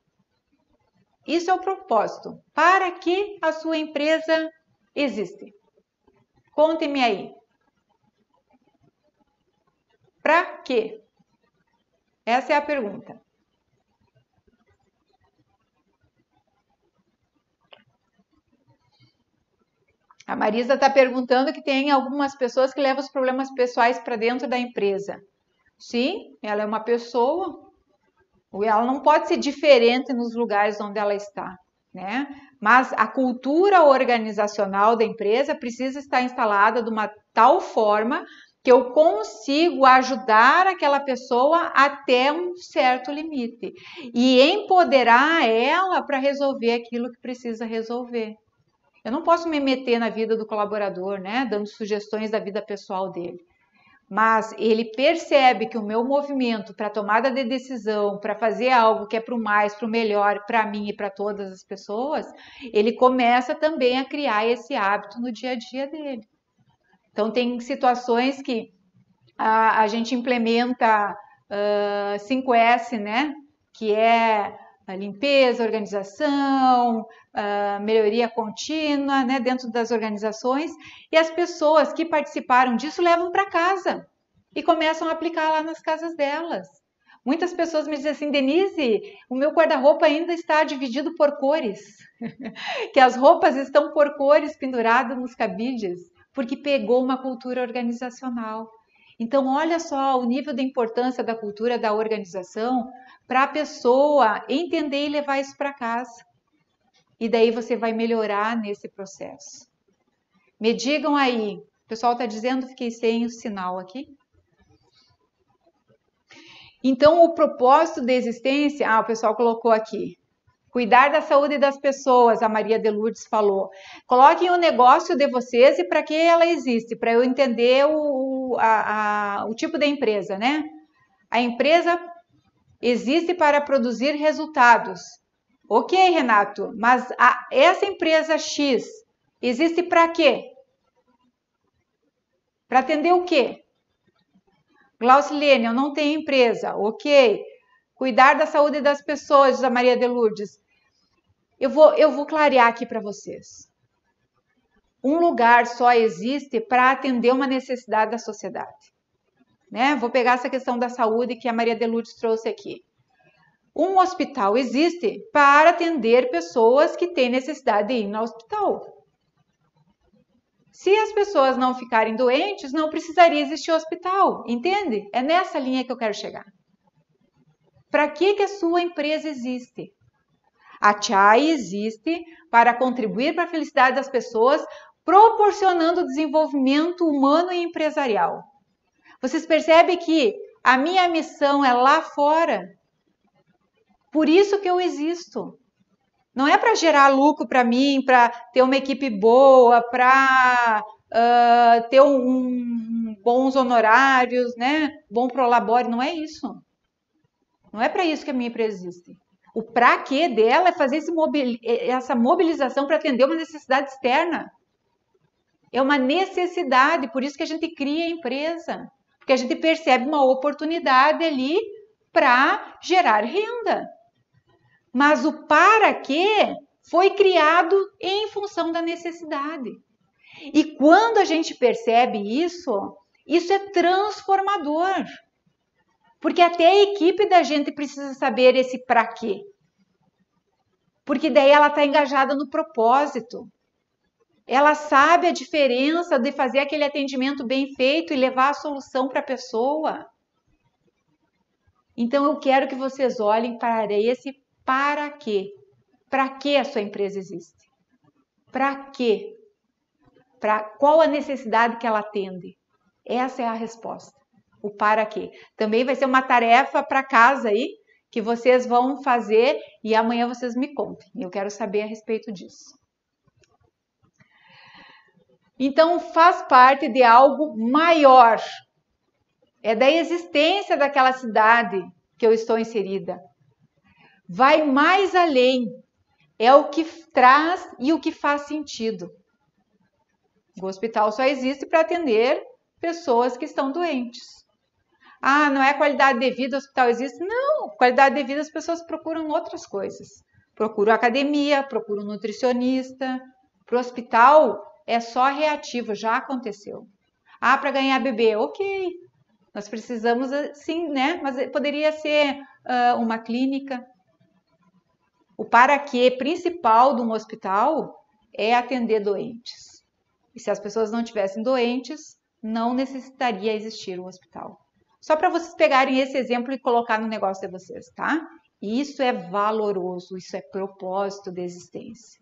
Isso é o propósito. Para que a sua empresa existe? Conte-me aí. Para quê? Essa é a pergunta. A Marisa está perguntando que tem algumas pessoas que levam os problemas pessoais para dentro da empresa. Sim, ela é uma pessoa, ela não pode ser diferente nos lugares onde ela está, né? Mas a cultura organizacional da empresa precisa estar instalada de uma tal forma que eu consigo ajudar aquela pessoa até um certo limite e empoderar ela para resolver aquilo que precisa resolver. Eu não posso me meter na vida do colaborador, né, dando sugestões da vida pessoal dele. Mas ele percebe que o meu movimento para tomada de decisão, para fazer algo que é para o mais, para o melhor, para mim e para todas as pessoas, ele começa também a criar esse hábito no dia a dia dele. Então, tem situações que a, a gente implementa uh, 5S, né? Que é limpeza, organização, uh, melhoria contínua, né? Dentro das organizações. E as pessoas que participaram disso levam para casa. e começam a aplicar lá nas casas delas. Muitas pessoas me dizem assim, Denise, o meu guarda-roupa ainda está dividido por cores, que as roupas estão por cores penduradas nos cabides, porque pegou uma cultura organizacional. Então, olha só o nível de importância da cultura da organização para a pessoa entender e levar isso para casa. E daí você vai melhorar nesse processo. Me digam aí, o pessoal está dizendo, fiquei sem o sinal aqui. Então, o propósito da existência, ah, o pessoal colocou aqui. Cuidar da saúde das pessoas, a Maria de Lourdes falou. Coloquem o negócio de vocês e para que ela existe, para eu entender o, a, a, o tipo de empresa, né? A empresa existe para produzir resultados. Ok, Renato, mas a, essa empresa X existe para quê? Para atender o quê? Glaucilene, eu não tenho empresa. Ok. Cuidar da saúde das pessoas, diz a Maria de Lourdes. Eu vou, eu vou clarear aqui para vocês. Um lugar só existe para atender uma necessidade da sociedade. Né? Vou pegar essa questão da saúde que a Maria de Lourdes trouxe aqui. Um hospital existe para atender pessoas que têm necessidade de ir no hospital. Se as pessoas não ficarem doentes, não precisaria existir hospital, entende? É nessa linha que eu quero chegar. Para que, que a sua empresa existe? A Chai existe para contribuir para a felicidade das pessoas, proporcionando desenvolvimento humano e empresarial. Vocês percebem que a minha missão é lá fora? Por isso que eu existo. Não é para gerar lucro para mim, para ter uma equipe boa, para uh, ter um, um, bons honorários, né? Bom prolabore, não é isso. Não é para isso que a minha empresa existe. O para quê dela é fazer mobil, essa mobilização para atender uma necessidade externa. É uma necessidade, por isso que a gente cria a empresa. Porque a gente percebe uma oportunidade ali para gerar renda. Mas o para quê foi criado em função da necessidade. E quando a gente percebe isso, isso é transformador. Porque até a equipe da gente precisa saber esse para quê. Porque daí ela está engajada no propósito. Ela sabe a diferença de fazer aquele atendimento bem feito e levar a solução para a pessoa. Então eu quero que vocês olhem para esse para quê? Para que a sua empresa existe? Para quê? Para qual a necessidade que ela atende? Essa é a resposta. O para quê? Também vai ser uma tarefa para casa aí que vocês vão fazer e amanhã vocês me contem. Eu quero saber a respeito disso. Então faz parte de algo maior. É da existência daquela cidade que eu estou inserida vai mais além. É o que traz e o que faz sentido. O hospital só existe para atender pessoas que estão doentes. Ah, não é qualidade de vida, o hospital existe? Não, qualidade de vida as pessoas procuram outras coisas. Procuram academia, procuram nutricionista. Para o hospital é só reativo, já aconteceu. Ah, para ganhar bebê, ok. Nós precisamos sim, né? Mas poderia ser uh, uma clínica, o para quê principal de um hospital é atender doentes. E se as pessoas não tivessem doentes, não necessitaria existir um hospital. Só para vocês pegarem esse exemplo e colocar no negócio de vocês, tá? Isso é valoroso, isso é propósito de existência.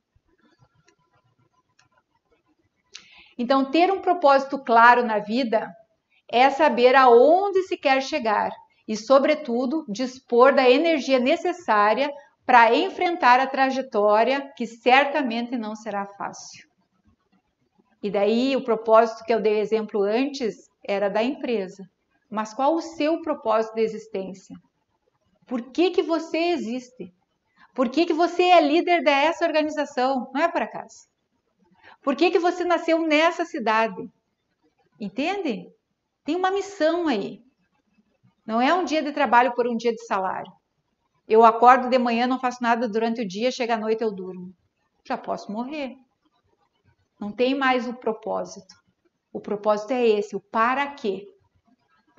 Então, ter um propósito claro na vida é saber aonde se quer chegar e, sobretudo, dispor da energia necessária para enfrentar a trajetória que certamente não será fácil. E daí o propósito que eu dei exemplo antes era da empresa. Mas qual o seu propósito de existência? Por que, que você existe? Por que, que você é líder dessa organização? Não é por acaso. Por que, que você nasceu nessa cidade? Entende? Tem uma missão aí. Não é um dia de trabalho por um dia de salário. Eu acordo de manhã, não faço nada durante o dia, chega à noite eu durmo. Já posso morrer. Não tem mais o propósito. O propósito é esse, o para quê.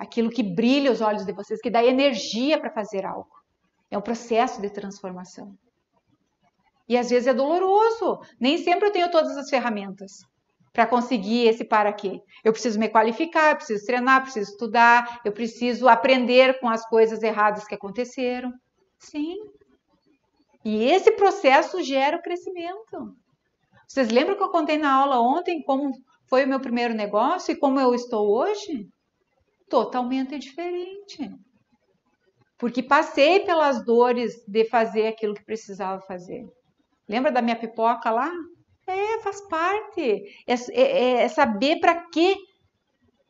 Aquilo que brilha os olhos de vocês, que dá energia para fazer algo. É um processo de transformação. E às vezes é doloroso. Nem sempre eu tenho todas as ferramentas para conseguir esse para quê. Eu preciso me qualificar, eu preciso treinar, preciso estudar, eu preciso aprender com as coisas erradas que aconteceram. Sim. E esse processo gera o crescimento. Vocês lembram que eu contei na aula ontem como foi o meu primeiro negócio e como eu estou hoje? Totalmente diferente. Porque passei pelas dores de fazer aquilo que precisava fazer. Lembra da minha pipoca lá? É, faz parte. É, é, é saber para que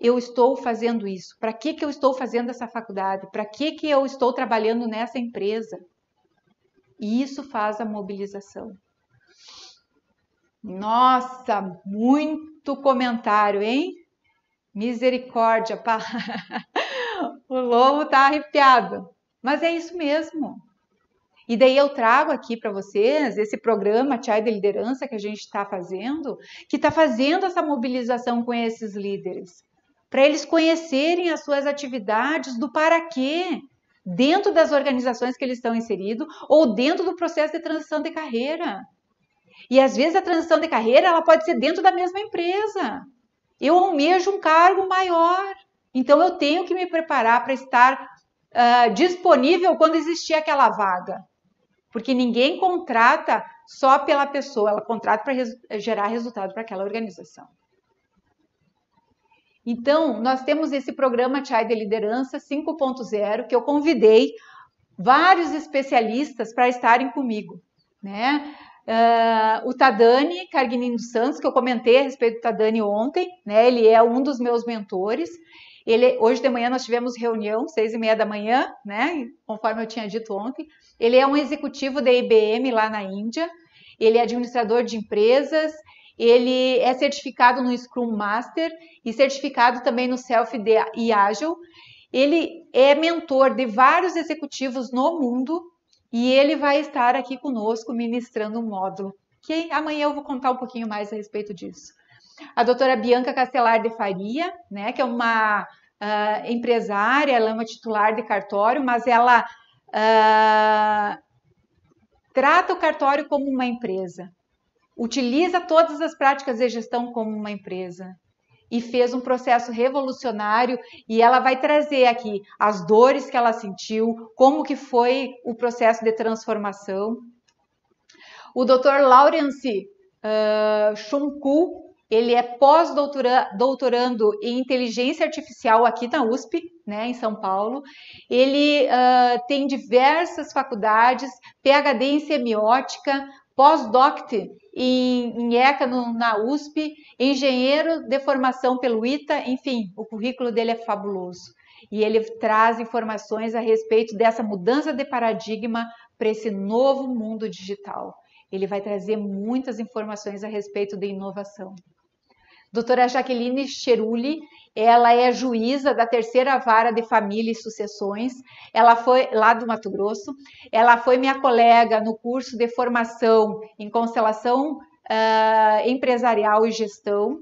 eu estou fazendo isso, para que, que eu estou fazendo essa faculdade, para que, que eu estou trabalhando nessa empresa. E isso faz a mobilização. Nossa, muito comentário, hein? Misericórdia, pá. o lobo tá arrepiado. Mas é isso mesmo. E daí eu trago aqui para vocês esse programa Chai de Liderança que a gente está fazendo, que está fazendo essa mobilização com esses líderes, para eles conhecerem as suas atividades do para quê, dentro das organizações que eles estão inseridos ou dentro do processo de transição de carreira. E às vezes a transição de carreira ela pode ser dentro da mesma empresa. Eu almejo um cargo maior, então eu tenho que me preparar para estar uh, disponível quando existir aquela vaga. Porque ninguém contrata só pela pessoa, ela contrata para gerar resultado para aquela organização. Então, nós temos esse programa Chai de Liderança 5.0, que eu convidei vários especialistas para estarem comigo. Né? Uh, o Tadani Carguinin dos Santos, que eu comentei a respeito do Tadani ontem, né? ele é um dos meus mentores. Ele, hoje de manhã nós tivemos reunião, seis e meia da manhã, né? Conforme eu tinha dito ontem. Ele é um executivo da IBM lá na Índia. Ele é administrador de empresas. Ele é certificado no Scrum Master e certificado também no Self e Agile. Ele é mentor de vários executivos no mundo e ele vai estar aqui conosco ministrando um módulo que amanhã eu vou contar um pouquinho mais a respeito disso. A doutora Bianca Castelar de Faria, né, que é uma uh, empresária, ela é uma titular de cartório, mas ela uh, trata o cartório como uma empresa, utiliza todas as práticas de gestão como uma empresa e fez um processo revolucionário e ela vai trazer aqui as dores que ela sentiu, como que foi o processo de transformação. O Dr. Lawrence uh, ele é pós-doutorando em inteligência artificial aqui na USP, né, em São Paulo. Ele uh, tem diversas faculdades, PhD em semiótica, pós-doc em, em ECA no, na USP, engenheiro de formação pelo ITA, enfim, o currículo dele é fabuloso. E ele traz informações a respeito dessa mudança de paradigma para esse novo mundo digital. Ele vai trazer muitas informações a respeito de inovação. Doutora Jaqueline Cheruli, ela é juíza da terceira vara de família e sucessões. Ela foi lá do Mato Grosso. Ela foi minha colega no curso de formação em constelação uh, empresarial e gestão.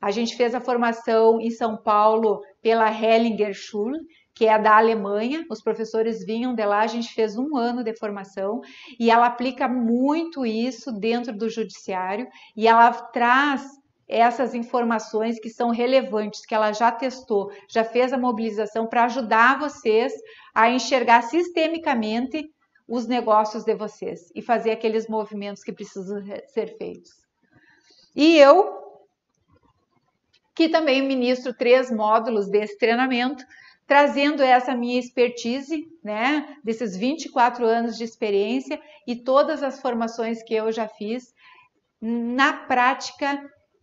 A gente fez a formação em São Paulo pela Hellinger Schule, que é da Alemanha. Os professores vinham de lá, a gente fez um ano de formação e ela aplica muito isso dentro do judiciário e ela traz essas informações que são relevantes, que ela já testou, já fez a mobilização para ajudar vocês a enxergar sistemicamente os negócios de vocês e fazer aqueles movimentos que precisam ser feitos. E eu, que também ministro três módulos desse treinamento, trazendo essa minha expertise, né, desses 24 anos de experiência e todas as formações que eu já fiz na prática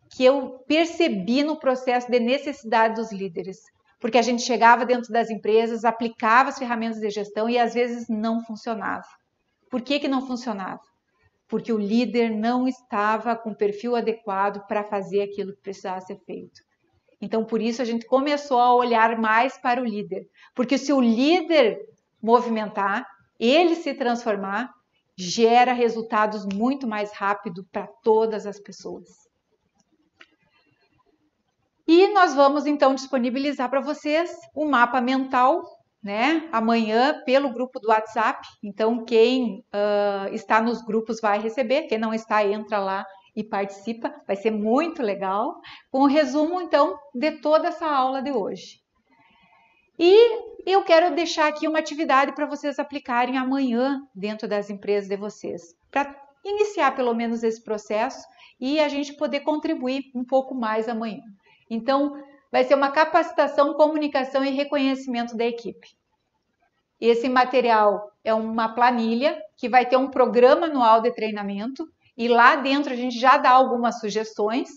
que eu percebi no processo de necessidade dos líderes. Porque a gente chegava dentro das empresas, aplicava as ferramentas de gestão e às vezes não funcionava. Por que, que não funcionava? Porque o líder não estava com o perfil adequado para fazer aquilo que precisava ser feito. Então, por isso, a gente começou a olhar mais para o líder. Porque se o líder movimentar, ele se transformar, gera resultados muito mais rápido para todas as pessoas. E nós vamos então disponibilizar para vocês o mapa mental, né? Amanhã pelo grupo do WhatsApp. Então quem uh, está nos grupos vai receber, quem não está entra lá e participa. Vai ser muito legal. Com o resumo então de toda essa aula de hoje. E eu quero deixar aqui uma atividade para vocês aplicarem amanhã dentro das empresas de vocês, para iniciar pelo menos esse processo e a gente poder contribuir um pouco mais amanhã. Então, vai ser uma capacitação, comunicação e reconhecimento da equipe. Esse material é uma planilha que vai ter um programa anual de treinamento e lá dentro a gente já dá algumas sugestões,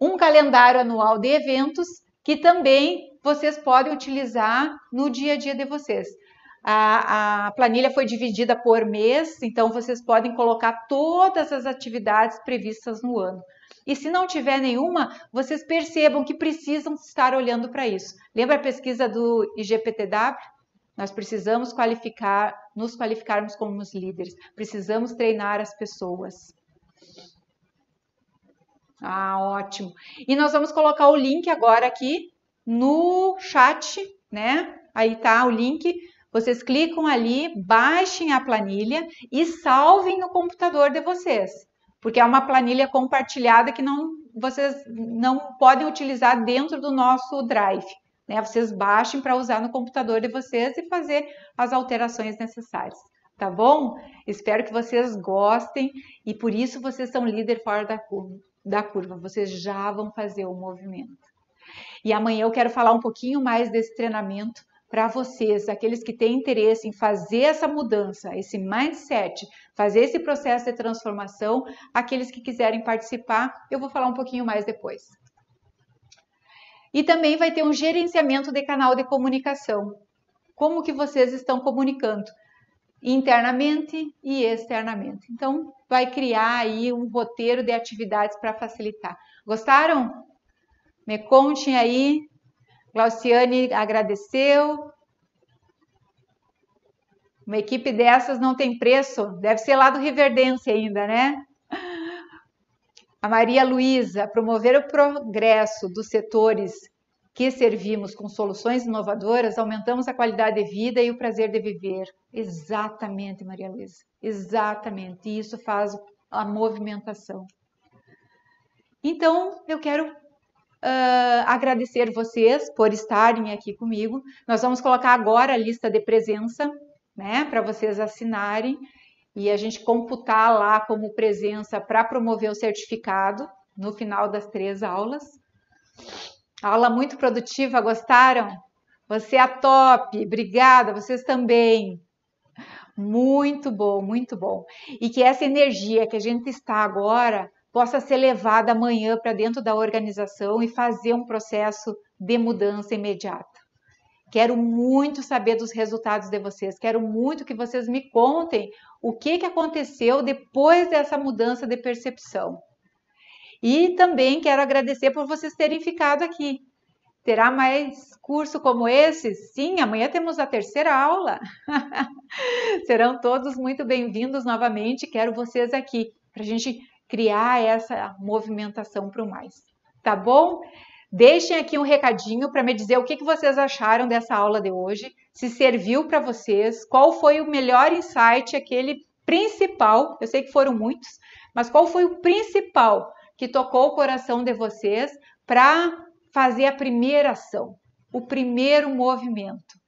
um calendário anual de eventos que também vocês podem utilizar no dia a dia de vocês. A, a, planilha foi dividida por mês, então vocês podem colocar todas as atividades previstas no ano. E se não tiver nenhuma, vocês percebam que precisam estar olhando para isso. Lembra a pesquisa do IGPTW? Nós precisamos qualificar, nos qualificarmos como os líderes. Precisamos treinar as pessoas. Ah, ótimo. E nós vamos colocar o link agora aqui no chat, né? Aí tá o link. Vocês clicam ali, baixem a planilha e salvem no computador de vocês porque é uma planilha compartilhada que não, vocês não podem utilizar dentro do nosso Drive. Né? Vocês baixem para usar no computador de vocês e fazer as alterações necessárias. Tá bom? Espero que vocês gostem e por isso vocês são líder fora da curva. Da curva. Vocês já vão fazer o movimento. E amanhã eu quero falar um pouquinho mais desse treinamento para vocês, aqueles que têm interesse em fazer essa mudança, esse mindset, fazer esse processo de transformação, aqueles que quiserem participar, eu vou falar um pouquinho mais depois. E também vai ter um gerenciamento de canal de comunicação. Como que vocês estão comunicando internamente e externamente. Então, vai criar aí um roteiro de atividades para facilitar. Gostaram? Me contem aí Glauciane agradeceu. Uma equipe dessas não tem preço. Deve ser lá do Riverdense ainda, né? A Maria Luísa, promover o progresso dos setores que servimos com soluções inovadoras, aumentamos a qualidade de vida e o prazer de viver. Exatamente, Maria Luísa. Exatamente. E isso faz a movimentação. Então, eu quero Uh, agradecer vocês por estarem aqui comigo. Nós vamos colocar agora a lista de presença, né, para vocês assinarem e a gente computar lá como presença para promover o certificado no final das três aulas. Aula muito produtiva, gostaram? Você é a top, obrigada, vocês também. Muito bom, muito bom. E que essa energia que a gente está agora possa ser levada amanhã para dentro da organização e fazer um processo de mudança imediata. Quero muito saber dos resultados de vocês, quero muito que vocês me contem o que, que aconteceu depois dessa mudança de percepção. E também quero agradecer por vocês terem ficado aqui. Terá mais curso como esse? Sim, amanhã temos a terceira aula. Serão todos muito bem-vindos novamente. Quero vocês aqui para a gente criar essa movimentação para o mais. Tá bom? Deixem aqui um recadinho para me dizer o que, que vocês acharam dessa aula de hoje, se serviu para vocês, qual foi o melhor insight, aquele principal, eu sei que foram muitos, mas qual foi o principal que tocou o coração de vocês para fazer a primeira ação, o primeiro movimento.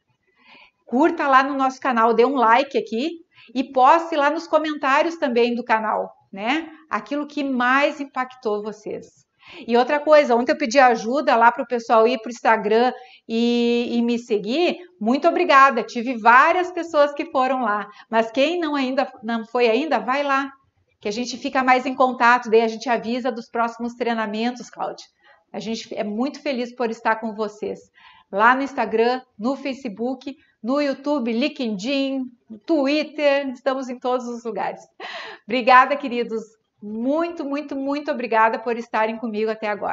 Curta lá no nosso canal, dê um like aqui e poste lá nos comentários também do canal né? Aquilo que mais impactou vocês. E outra coisa, ontem eu pedi ajuda lá para o pessoal ir para o Instagram e, e, me seguir. Muito obrigada. Tive várias pessoas que foram lá. Mas quem não ainda não foi ainda, vai lá. Que a gente fica mais em contato, daí a gente avisa dos próximos treinamentos, Cláudia. A gente é muito feliz por estar com vocês. Lá no Instagram, no Facebook, no YouTube, LinkedIn, Twitter, estamos em todos os lugares. Obrigada, queridos. Muito, muito, muito obrigada por estarem comigo até agora.